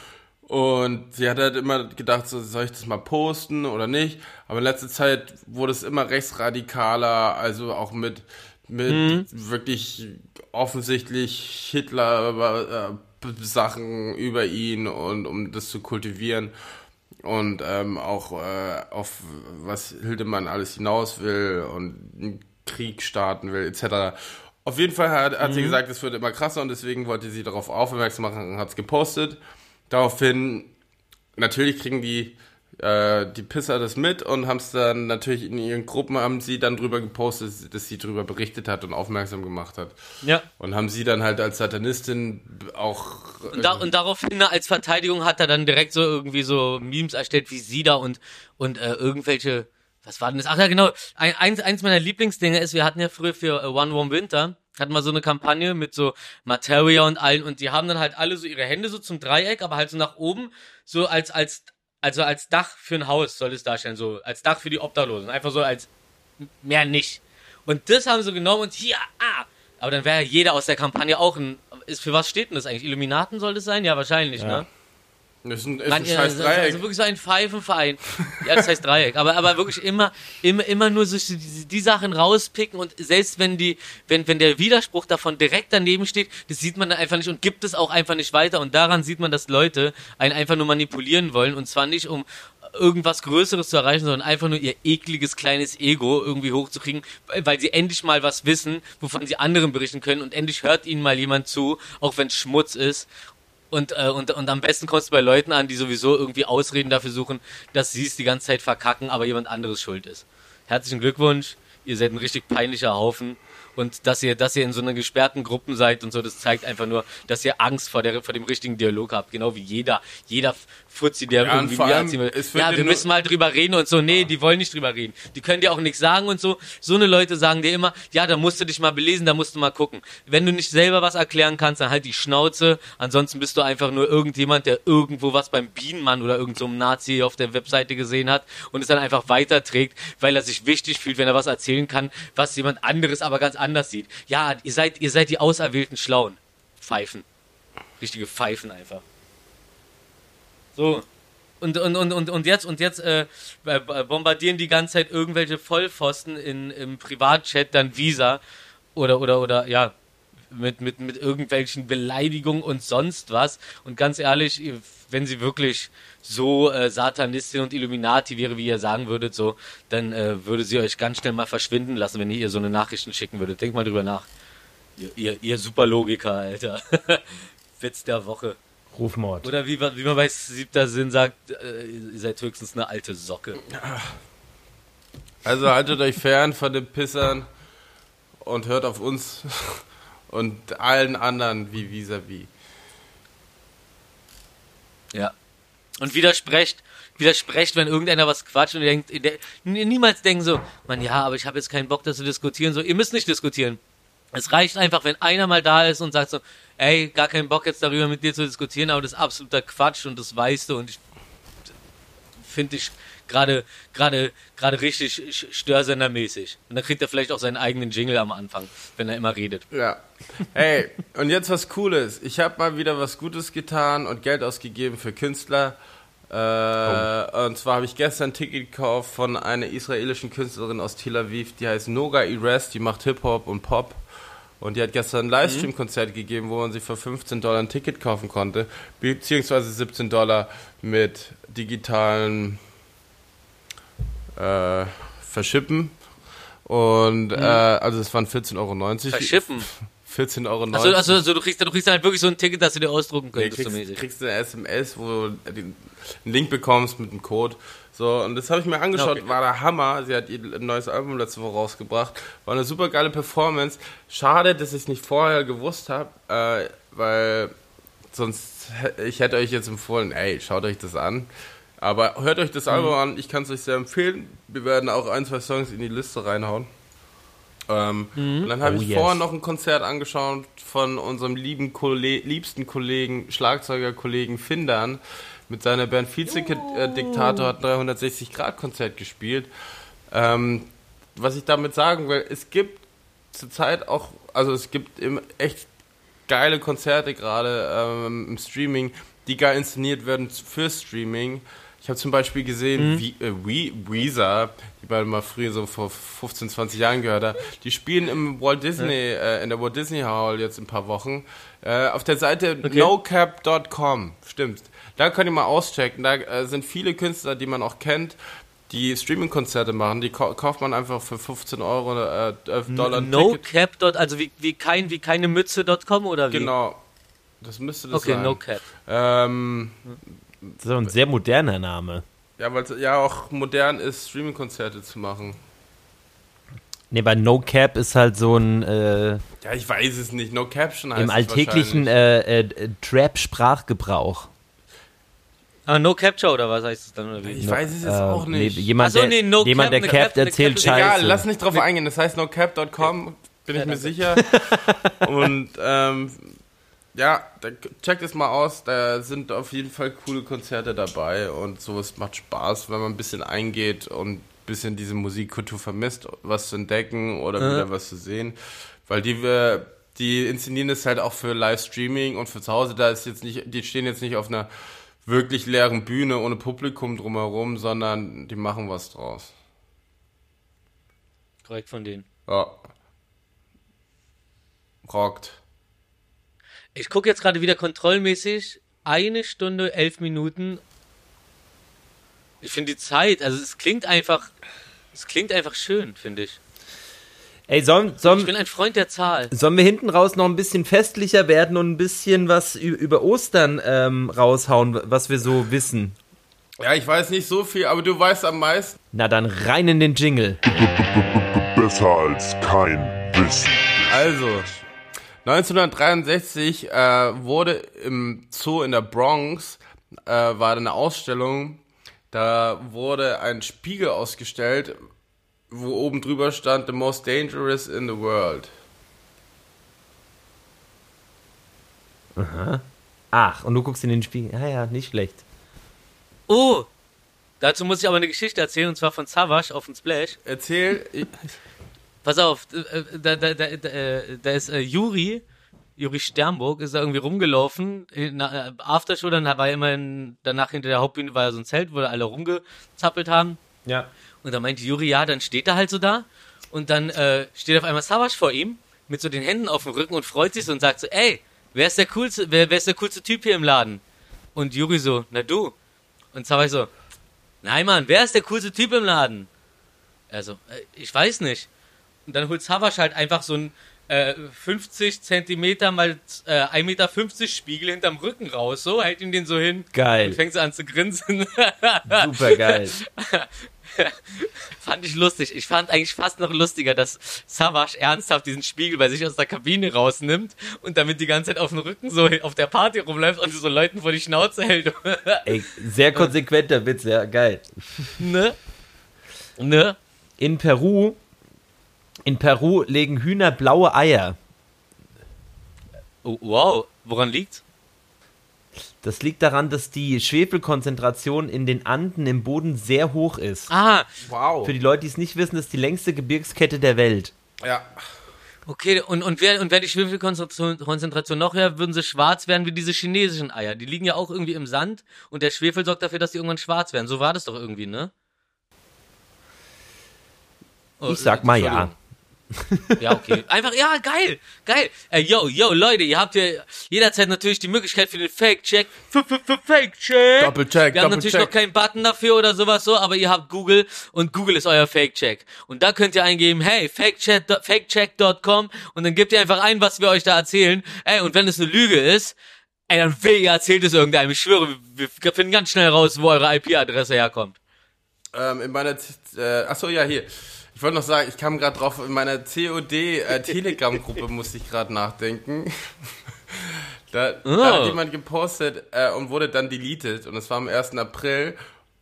und sie hat halt immer gedacht, so, soll ich das mal posten oder nicht? Aber in letzter Zeit wurde es immer rechtsradikaler, also auch mit, mit wirklich offensichtlich Hitler äh, Sachen über ihn und um das zu kultivieren und ähm, auch äh, auf was Hildemann alles hinaus will und einen Krieg starten will, etc. Auf jeden Fall hat, hat sie gesagt, es wird immer krasser und deswegen wollte sie darauf aufmerksam machen und hat es gepostet. Daraufhin, natürlich kriegen die, äh, die Pisser das mit und haben es dann natürlich in ihren Gruppen, haben sie dann drüber gepostet, dass sie drüber berichtet hat und aufmerksam gemacht hat. Ja. Und haben sie dann halt als Satanistin auch. Und, da, und daraufhin als Verteidigung hat er dann direkt so irgendwie so Memes erstellt wie sie da und, und äh, irgendwelche, was war denn das? Ach ja, genau. Ein, eins, eins meiner Lieblingsdinge ist, wir hatten ja früher für äh, One Warm Winter, hatten wir so eine Kampagne mit so Materia und allen und die haben dann halt alle so ihre Hände so zum Dreieck, aber halt so nach oben, so als, als, also als Dach für ein Haus soll es darstellen, so als Dach für die Obdachlosen. Einfach so als mehr nicht. Und das haben sie genommen und hier, ah! Aber dann wäre jeder aus der Kampagne auch ein. Ist, für was steht denn das eigentlich? Illuminaten soll das sein? Ja, wahrscheinlich, Ja. ne? Das ist ein, ist Nein, ein scheiß Dreieck. Also wirklich so ein Pfeifenverein. Ja, das heißt Dreieck. Aber, aber wirklich immer, immer, immer nur so die, die Sachen rauspicken und selbst wenn die, wenn, wenn der Widerspruch davon direkt daneben steht, das sieht man dann einfach nicht und gibt es auch einfach nicht weiter. Und daran sieht man, dass Leute einen einfach nur manipulieren wollen und zwar nicht um irgendwas Größeres zu erreichen, sondern einfach nur ihr ekliges kleines Ego irgendwie hochzukriegen, weil weil sie endlich mal was wissen, wovon sie anderen berichten können und endlich hört ihnen mal jemand zu, auch wenn es Schmutz ist. Und, äh, und, und am besten kommst du bei Leuten an, die sowieso irgendwie Ausreden dafür suchen, dass sie es die ganze Zeit verkacken, aber jemand anderes schuld ist. Herzlichen Glückwunsch, ihr seid ein richtig peinlicher Haufen. Und dass ihr, dass ihr in so einer gesperrten Gruppen seid und so, das zeigt einfach nur, dass ihr Angst vor, der, vor dem richtigen Dialog habt. Genau wie jeder, jeder Fuzzi, der Ja, irgendwie allem, ja, wir müssen mal drüber reden und so. Nee, die wollen nicht drüber reden. Die können dir auch nichts sagen und so. So eine Leute sagen dir immer, ja, da musst du dich mal belesen, da musst du mal gucken. Wenn du nicht selber was erklären kannst, dann halt die Schnauze. Ansonsten bist du einfach nur irgendjemand, der irgendwo was beim Bienenmann oder irgendeinem so einem Nazi auf der Webseite gesehen hat und es dann einfach weiterträgt, weil er sich wichtig fühlt, wenn er was erzählen kann, was jemand anderes aber ganz anders sieht. Ja, ihr seid, ihr seid die auserwählten Schlauen. Pfeifen. Richtige Pfeifen einfach. So. Und, und, und, und, und jetzt, und jetzt äh, bombardieren die ganze Zeit irgendwelche Vollpfosten in, im Privatchat dann Visa oder, oder, oder, ja, mit, mit, mit irgendwelchen Beleidigungen und sonst was. Und ganz ehrlich, wenn sie wirklich so äh, Satanistin und Illuminati wäre, wie ihr sagen würdet, so, dann äh, würde sie euch ganz schnell mal verschwinden lassen, wenn ihr ihr so eine Nachrichten schicken würdet. Denkt mal drüber nach. Ihr, ihr, ihr Superlogiker, Alter. Witz der Woche. Rufmord. Oder wie, man- wie man bei siebter Sinn sagt, äh, ihr seid höchstens eine alte Socke. Also haltet euch fern von den Pissern und hört auf uns und allen anderen wie vis-à-vis. Ja. Und widersprecht, widersprecht, wenn irgendeiner was quatscht und ihr denkt, niemals denken so, man, ja, aber ich habe jetzt keinen Bock, das zu diskutieren. So, ihr müsst nicht diskutieren. Es reicht einfach, wenn einer mal da ist und sagt so, ey, gar keinen Bock jetzt darüber mit dir zu diskutieren, aber das ist absoluter Quatsch und das weißt du und ich finde ich gerade gerade gerade richtig störsendermäßig. Und dann kriegt er vielleicht auch seinen eigenen Jingle am Anfang, wenn er immer redet. Ja. Hey, und jetzt was Cooles. Ich habe mal wieder was Gutes getan und Geld ausgegeben für Künstler. Äh, Und zwar habe ich gestern ein Ticket gekauft von einer israelischen Künstlerin aus Tel Aviv, die heißt Noga Ires, die macht Hip-Hop und Pop. Und die hat gestern ein Livestream-Konzert gegeben, wo man sich für 15 Dollar ein Ticket kaufen konnte, beziehungsweise 17 Dollar mit digitalen äh, Verschippen. Und äh, also es waren 14,90 Euro. Verschippen. 14,90 Euro. Achso, also, also du kriegst, du kriegst halt wirklich so ein Ticket, dass du dir ausdrucken Nee, könntest, so kriegst, kriegst eine SMS, wo du einen Link bekommst mit einem Code. So, und das habe ich mir angeschaut, Okay. war der Hammer. Sie hat ihr neues Album letzte Woche rausgebracht. War eine super geile Performance. Schade, dass ich es nicht vorher gewusst habe, äh, weil sonst ich hätte euch jetzt empfohlen, ey, schaut euch das an. Aber hört euch das Mhm. Album an, ich kann es euch sehr empfehlen. Wir werden auch ein, zwei Songs in die Liste reinhauen. Ähm, Mhm. Und dann habe Oh, ich yes. vorher noch ein Konzert angeschaut von unserem lieben Kolle liebsten Kollegen, Schlagzeuger-Kollegen Findern. Mit seiner Band Vize-Diktator hat 360-Grad-Konzert gespielt. Ähm, was ich damit sagen will, es gibt zurzeit auch, also es gibt echt geile Konzerte gerade ähm, im Streaming, die geil inszeniert werden für Streaming. Ich habe zum Beispiel gesehen, wie, äh, We, Weezer, die beide mal früher so vor 15, 20 Jahren gehört habe, die spielen im Walt Disney, äh, in der Walt Disney Hall jetzt in ein paar Wochen. Äh, auf der Seite nocap.com, stimmt. Da könnt ihr mal auschecken. Da äh, sind viele Künstler, die man auch kennt, die Streaming-Konzerte machen. Die kau kauft man einfach für 15 Euro, äh, 11 Dollar No. Cap dort, also wie, wie kein wie keine Mütze.com oder wie? Genau. Das müsste das Okay, sein. No Cap. Ähm, Das ist auch ein sehr moderner Name. ja, weil es ja auch modern ist, Streaming-Konzerte zu machen. Nee, bei No Cap ist halt so ein äh, Ja, ich weiß es nicht. No Caption heißt im alltäglichen äh, äh, Trap-Sprachgebrauch. Ah, No Capture oder was heißt es dann oder wie? Ich weiß es jetzt Äh, auch nee, nicht. jemand, Ach so, der, nee, No jemand, Cap, der eine Cap, Cap, eine erzählt Scheiße. Egal, lass nicht drauf eingehen. Das heißt nocap.com, bin ich mir sicher. Und ähm, ja, checkt es mal aus. Da sind auf jeden Fall coole Konzerte dabei und sowas macht Spaß, wenn man ein bisschen eingeht und ein bisschen diese Musikkultur vermisst, was zu entdecken oder wieder was zu sehen. Weil die wir die inszenieren es halt auch für Livestreaming und für zu Hause, da ist jetzt nicht, die stehen jetzt nicht auf einer wirklich leeren Bühne ohne Publikum drumherum, sondern die machen was draus. Korrekt von denen. Ja. Rockt. Ich gucke jetzt gerade wieder kontrollmäßig. Eine Stunde, elf Minuten. Ich finde die Zeit, also es klingt einfach, es klingt einfach schön, finde ich. Ey, sollen, Ich sollen, bin ein Freund der Zahl. sollen wir hinten raus noch ein bisschen festlicher werden und ein bisschen was über Ostern ähm, raushauen, was wir so wissen? Ja, ich weiß nicht so viel, aber du weißt am meisten. Na dann rein in den Jingle. Besser als kein Wissen. Also, 1963 äh, wurde im Zoo in der Bronx, äh, war eine Ausstellung, da wurde ein Spiegel ausgestellt, wo oben drüber stand, The most dangerous in the world. Ach, und du guckst in den Spiegel. Ja, ja, nicht schlecht. Oh! Dazu muss ich aber eine Geschichte erzählen, und zwar von Savage auf dem Splash. Erzähl, Pass auf, äh, da, da, da, da, äh, da ist äh, Juri, Juri Sternburg, ist da irgendwie rumgelaufen. In, äh, Aftershow, dann war er immer in, danach hinter der Hauptbühne war ja so ein Zelt, wo da alle rumgezappelt haben. Ja. Und dann meinte Juri, ja, dann steht er halt so da. Und dann äh, steht auf einmal Savage vor ihm mit so den Händen auf dem Rücken und freut sich so und sagt so, ey, wer ist der coolste, wer, wer ist der coolste Typ hier im Laden? Und Juri so, na du. Und Savage so, nein Mann, wer ist der coolste Typ im Laden? Also, äh, ich weiß nicht. Und dann holt Savage halt einfach so ein äh, 50 Zentimeter mal äh, 1,50 Meter Spiegel hinterm Rücken raus, so, hält ihm den so hin Geil. und fängt so an zu grinsen. Super geil. Fand ich lustig. Ich fand eigentlich fast noch lustiger, dass Savage ernsthaft diesen Spiegel bei sich aus der Kabine rausnimmt und damit die ganze Zeit auf dem Rücken so auf der Party rumläuft und so Leuten vor die Schnauze hält. Ey, sehr konsequenter Witz, ja, geil. ne? Ne? In Peru, in Peru legen Hühner blaue Eier. Oh, wow. Woran liegt's? Das liegt daran, dass die Schwefelkonzentration in den Anden im Boden sehr hoch ist. Ah, wow. Für die Leute, die es nicht wissen, das ist die längste Gebirgskette der Welt. Ja, okay. Und, und, wer, und wer die Schwefelkonzentration Konzentration noch höher, würden sie schwarz werden wie diese chinesischen Eier. Die liegen ja auch irgendwie im Sand und der Schwefel sorgt dafür, dass die irgendwann schwarz werden. So war das doch irgendwie, ne? Oh, Ich sag mal ja. Ja, okay. Einfach, ja, geil, geil. Äh, yo, yo, Leute, ihr habt ja jederzeit natürlich die Möglichkeit für den Fake-Check. Fake-Check. Doppelcheck, Wir haben natürlich noch keinen Button dafür oder sowas so, aber ihr habt Google und Google ist euer Fake-Check. Und da könnt ihr eingeben, hey, fakecheck- fakecheck.com und dann gebt ihr einfach ein, was wir euch da erzählen. Ey, und wenn es eine Lüge ist, ey, dann weh, ihr erzählt es irgendeinem. Ich schwöre, wir, finden ganz schnell raus, wo eure IP-Adresse herkommt. ähm, in meiner, äh, achso, ja, hier. Ich wollte noch sagen, ich kam gerade drauf, in meiner COD äh, Telegram-Gruppe musste ich gerade nachdenken. da, da Oh. hat jemand gepostet äh, und wurde dann deleted und es war am 1. April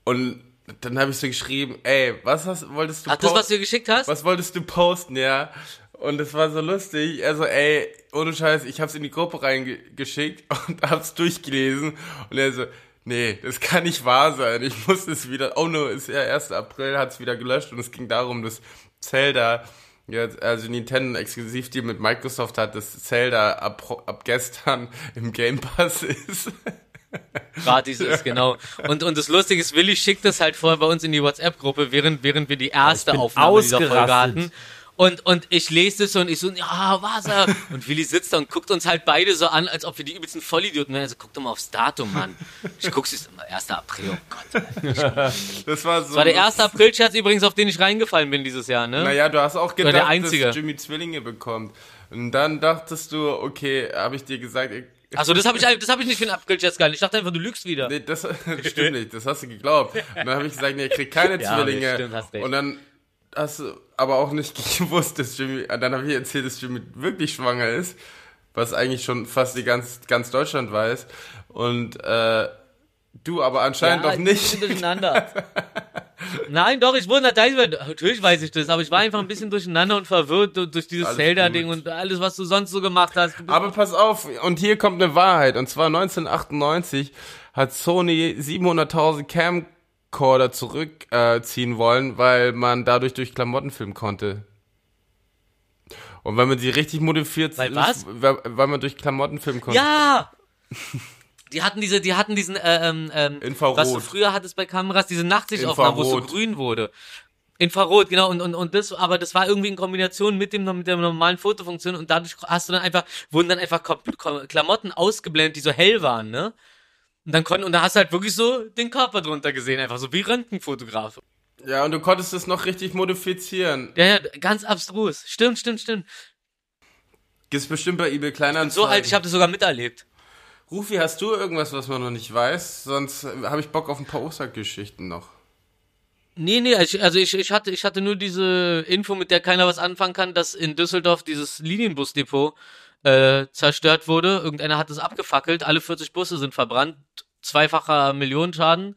und dann habe ich so geschrieben, ey, was hast, wolltest du Ach, das, was du geschickt hast? was wolltest du posten, ja? Und es war so lustig. Also, ey, ohne Scheiß, ich hab's in die Gruppe reingeschickt und hab's durchgelesen. Und er so, nee, das kann nicht wahr sein. Ich muss es wieder, oh no, ist ja 1. April, hat's wieder gelöscht. Und es ging darum, dass Zelda, jetzt, also Nintendo exklusiv die mit Microsoft hat, dass Zelda ab, ab gestern im Game Pass ist. gratis ist, genau. Und, und das Lustige ist, Willi schickt das halt vorher bei uns in die WhatsApp-Gruppe, während, während wir die erste bin Aufnahme dieser Folge hatten. Und, und ich lese das und ich so, ja, Wasser. Und Willi sitzt da und guckt uns halt beide so an, als ob wir die übelsten Vollidioten wären. Also guck doch mal aufs Datum, Mann. Ich guck's jetzt immer, 1. April, oh Gott. Das Das war so. war der 1. April-Scherz übrigens, auf den ich reingefallen bin dieses Jahr, ne? Naja, du hast auch der gedacht, Einzige. dass Jimmy Zwillinge bekommt. Und dann dachtest du, okay, habe ich dir gesagt, ich, Achso, das habe ich, das hab ich nicht für einen April-Scherz gehalten. Ich dachte einfach, du lügst wieder. Nee, das, das stimmt nicht, das hast du geglaubt. Und dann habe ich gesagt, nee, er kriegt keine Ja, Zwillinge. stimmt, hast recht. Und dann hast du aber auch nicht gewusst, dass Jimmy, dann habe ich erzählt, dass Jimmy wirklich schwanger ist, was eigentlich schon fast die ganz, ganz Deutschland weiß. Und äh, du aber anscheinend doch ich nicht. bin durcheinander. Nein, doch, ich wurde natürlich, weiß ich das, aber ich war einfach ein bisschen durcheinander und verwirrt durch dieses Zelda-Ding und alles, was du sonst so gemacht hast. Aber pass auf, und hier kommt eine Wahrheit. Und zwar 1998 hat Sony 700.000 Camcorder zurückziehen äh, wollen, weil man dadurch durch Klamotten filmen konnte. Und wenn man sie richtig modifiert, Weil was? weil, weil man durch Klamotten filmen konnte. ja! Die hatten diese, die hatten diesen, äh, ähm, ähm, Infrarot. was du früher hattest bei Kameras, diese Nachtsichtaufnahmen, wo es so grün wurde. Infrarot, genau, und, und, und das, aber das war irgendwie in Kombination mit dem, mit der normalen Fotofunktion und dadurch hast du dann einfach, wurden dann einfach Klamotten ausgeblendet, die so hell waren, ne? Und dann konnten, und da hast du halt wirklich so den Körper drunter gesehen, einfach so wie Röntgenfotograf. Ja, und du konntest es noch richtig modifizieren. Ja, ja, ganz abstrus. Stimmt, stimmt, stimmt. Gibt's bestimmt bei eBay Kleinanzeigen. So alt, ich habe das sogar miterlebt. Rufi, hast du irgendwas, was man noch nicht weiß? Sonst habe ich Bock auf ein paar Ostergeschichten noch. Nee, nee, ich, also ich, ich hatte, ich hatte nur diese Info, mit der keiner was anfangen kann, dass in Düsseldorf dieses Linienbusdepot äh, zerstört wurde. Irgendeiner hat es abgefackelt, alle 40 Busse sind verbrannt, zweifacher Millionenschaden.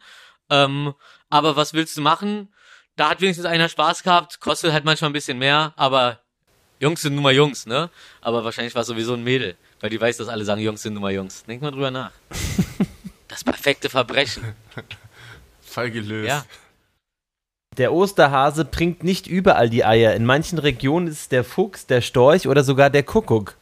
Ähm, aber was willst du machen? Da hat wenigstens einer Spaß gehabt, kostet halt manchmal ein bisschen mehr, aber Jungs sind nun mal Jungs, ne? Aber wahrscheinlich war es sowieso ein Mädel, weil die weiß, dass alle sagen, Jungs sind nun mal Jungs. Denk mal drüber nach. Das perfekte Verbrechen. Fall gelöst. Ja. Der Osterhase bringt nicht überall die Eier. In manchen Regionen ist es der Fuchs, der Storch oder sogar der Kuckuck.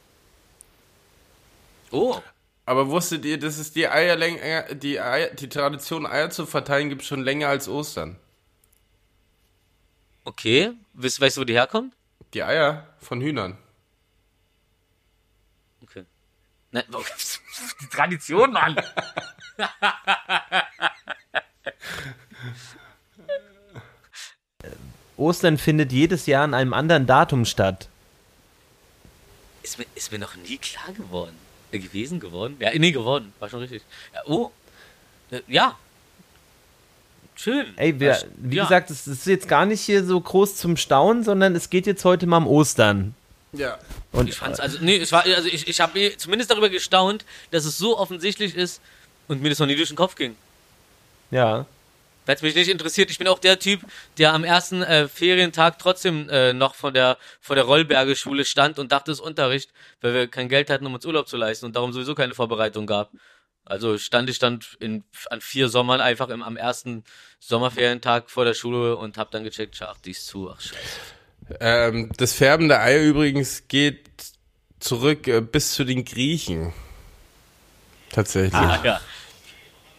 Oh, Aber wusstet ihr, dass es die Eier länger, die Eier, die Tradition Eier zu verteilen gibt schon länger als Ostern? okay. Weißt, weißt du, wo die herkommt? Die Eier von Hühnern. Okay. Nein, die Tradition, Mann. Ostern findet jedes Jahr an einem anderen Datum statt. Ist mir, ist mir noch nie klar geworden. Äh, gewesen geworden? Ja, nee, geworden. War schon richtig. Ja, oh. Äh, ja. Schön. Ey, wir, Das- wie ja. gesagt, es ist jetzt gar nicht hier so groß zum Staunen, sondern es geht jetzt heute mal um Ostern. Ja. Und Ich fand's, also, nee, es war, also ich, ich habe mir zumindest darüber gestaunt, dass es so offensichtlich ist und mir das noch nie durch den Kopf ging. ja, Weil es mich nicht interessiert. Ich bin auch der Typ, der am ersten äh, Ferientag trotzdem äh, noch von der, vor der Rollberge Schule stand und dachte, es ist Unterricht, weil wir kein Geld hatten, um uns Urlaub zu leisten und darum sowieso keine Vorbereitung gab. Also stand ich dann in, an vier Sommern einfach im, am ersten Sommerferientag vor der Schule und hab dann gecheckt, ach, die ist zu, ach scheiße. Ähm, das Färben der Eier übrigens geht zurück äh, bis zu den Griechen. Tatsächlich. Ah, ja.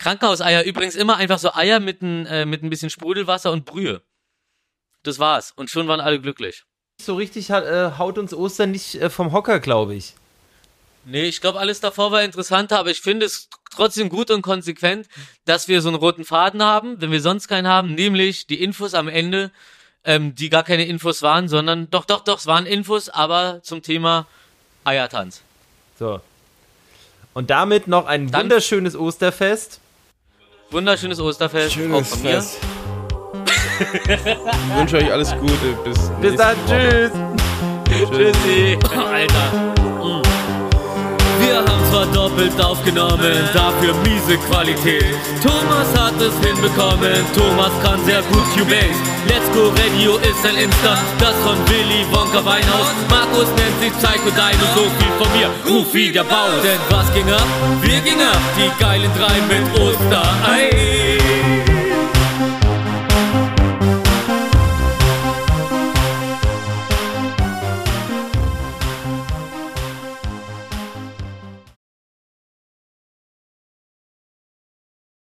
Krankenhauseier übrigens immer einfach so Eier mit ein, äh, mit ein bisschen Sprudelwasser und Brühe. Das war's. Und schon waren alle glücklich. so richtig hat, äh, haut uns Ostern nicht äh, vom Hocker, glaube ich. Nee, ich glaube, alles davor war interessanter, aber ich finde es trotzdem gut und konsequent, dass wir so einen roten Faden haben, wenn wir sonst keinen haben, nämlich die Infos am Ende, ähm, die gar keine Infos waren, sondern doch, doch, doch, es waren Infos, aber zum Thema Eiertanz. So. Und damit noch ein Dann- wunderschönes Osterfest. Wunderschönes Osterfest, auch von mir. ich wünsche euch alles Gute. Bis, Bis dann, Woche. tschüss. Tschüssi. Alter. Mm. Wir haben zwar doppelt aufgenommen, dafür miese Qualität. Thomas hat es hinbekommen, Thomas kann sehr gut Cubase. Let's Go Radio ist ein Insta, das von Willy Wonka Weinhaus. Markus nennt sich Psycho Dino, so viel von mir, Rufi der Bau. Denn was ging ab? Wir gingen ab, die geilen drei mit Osterei.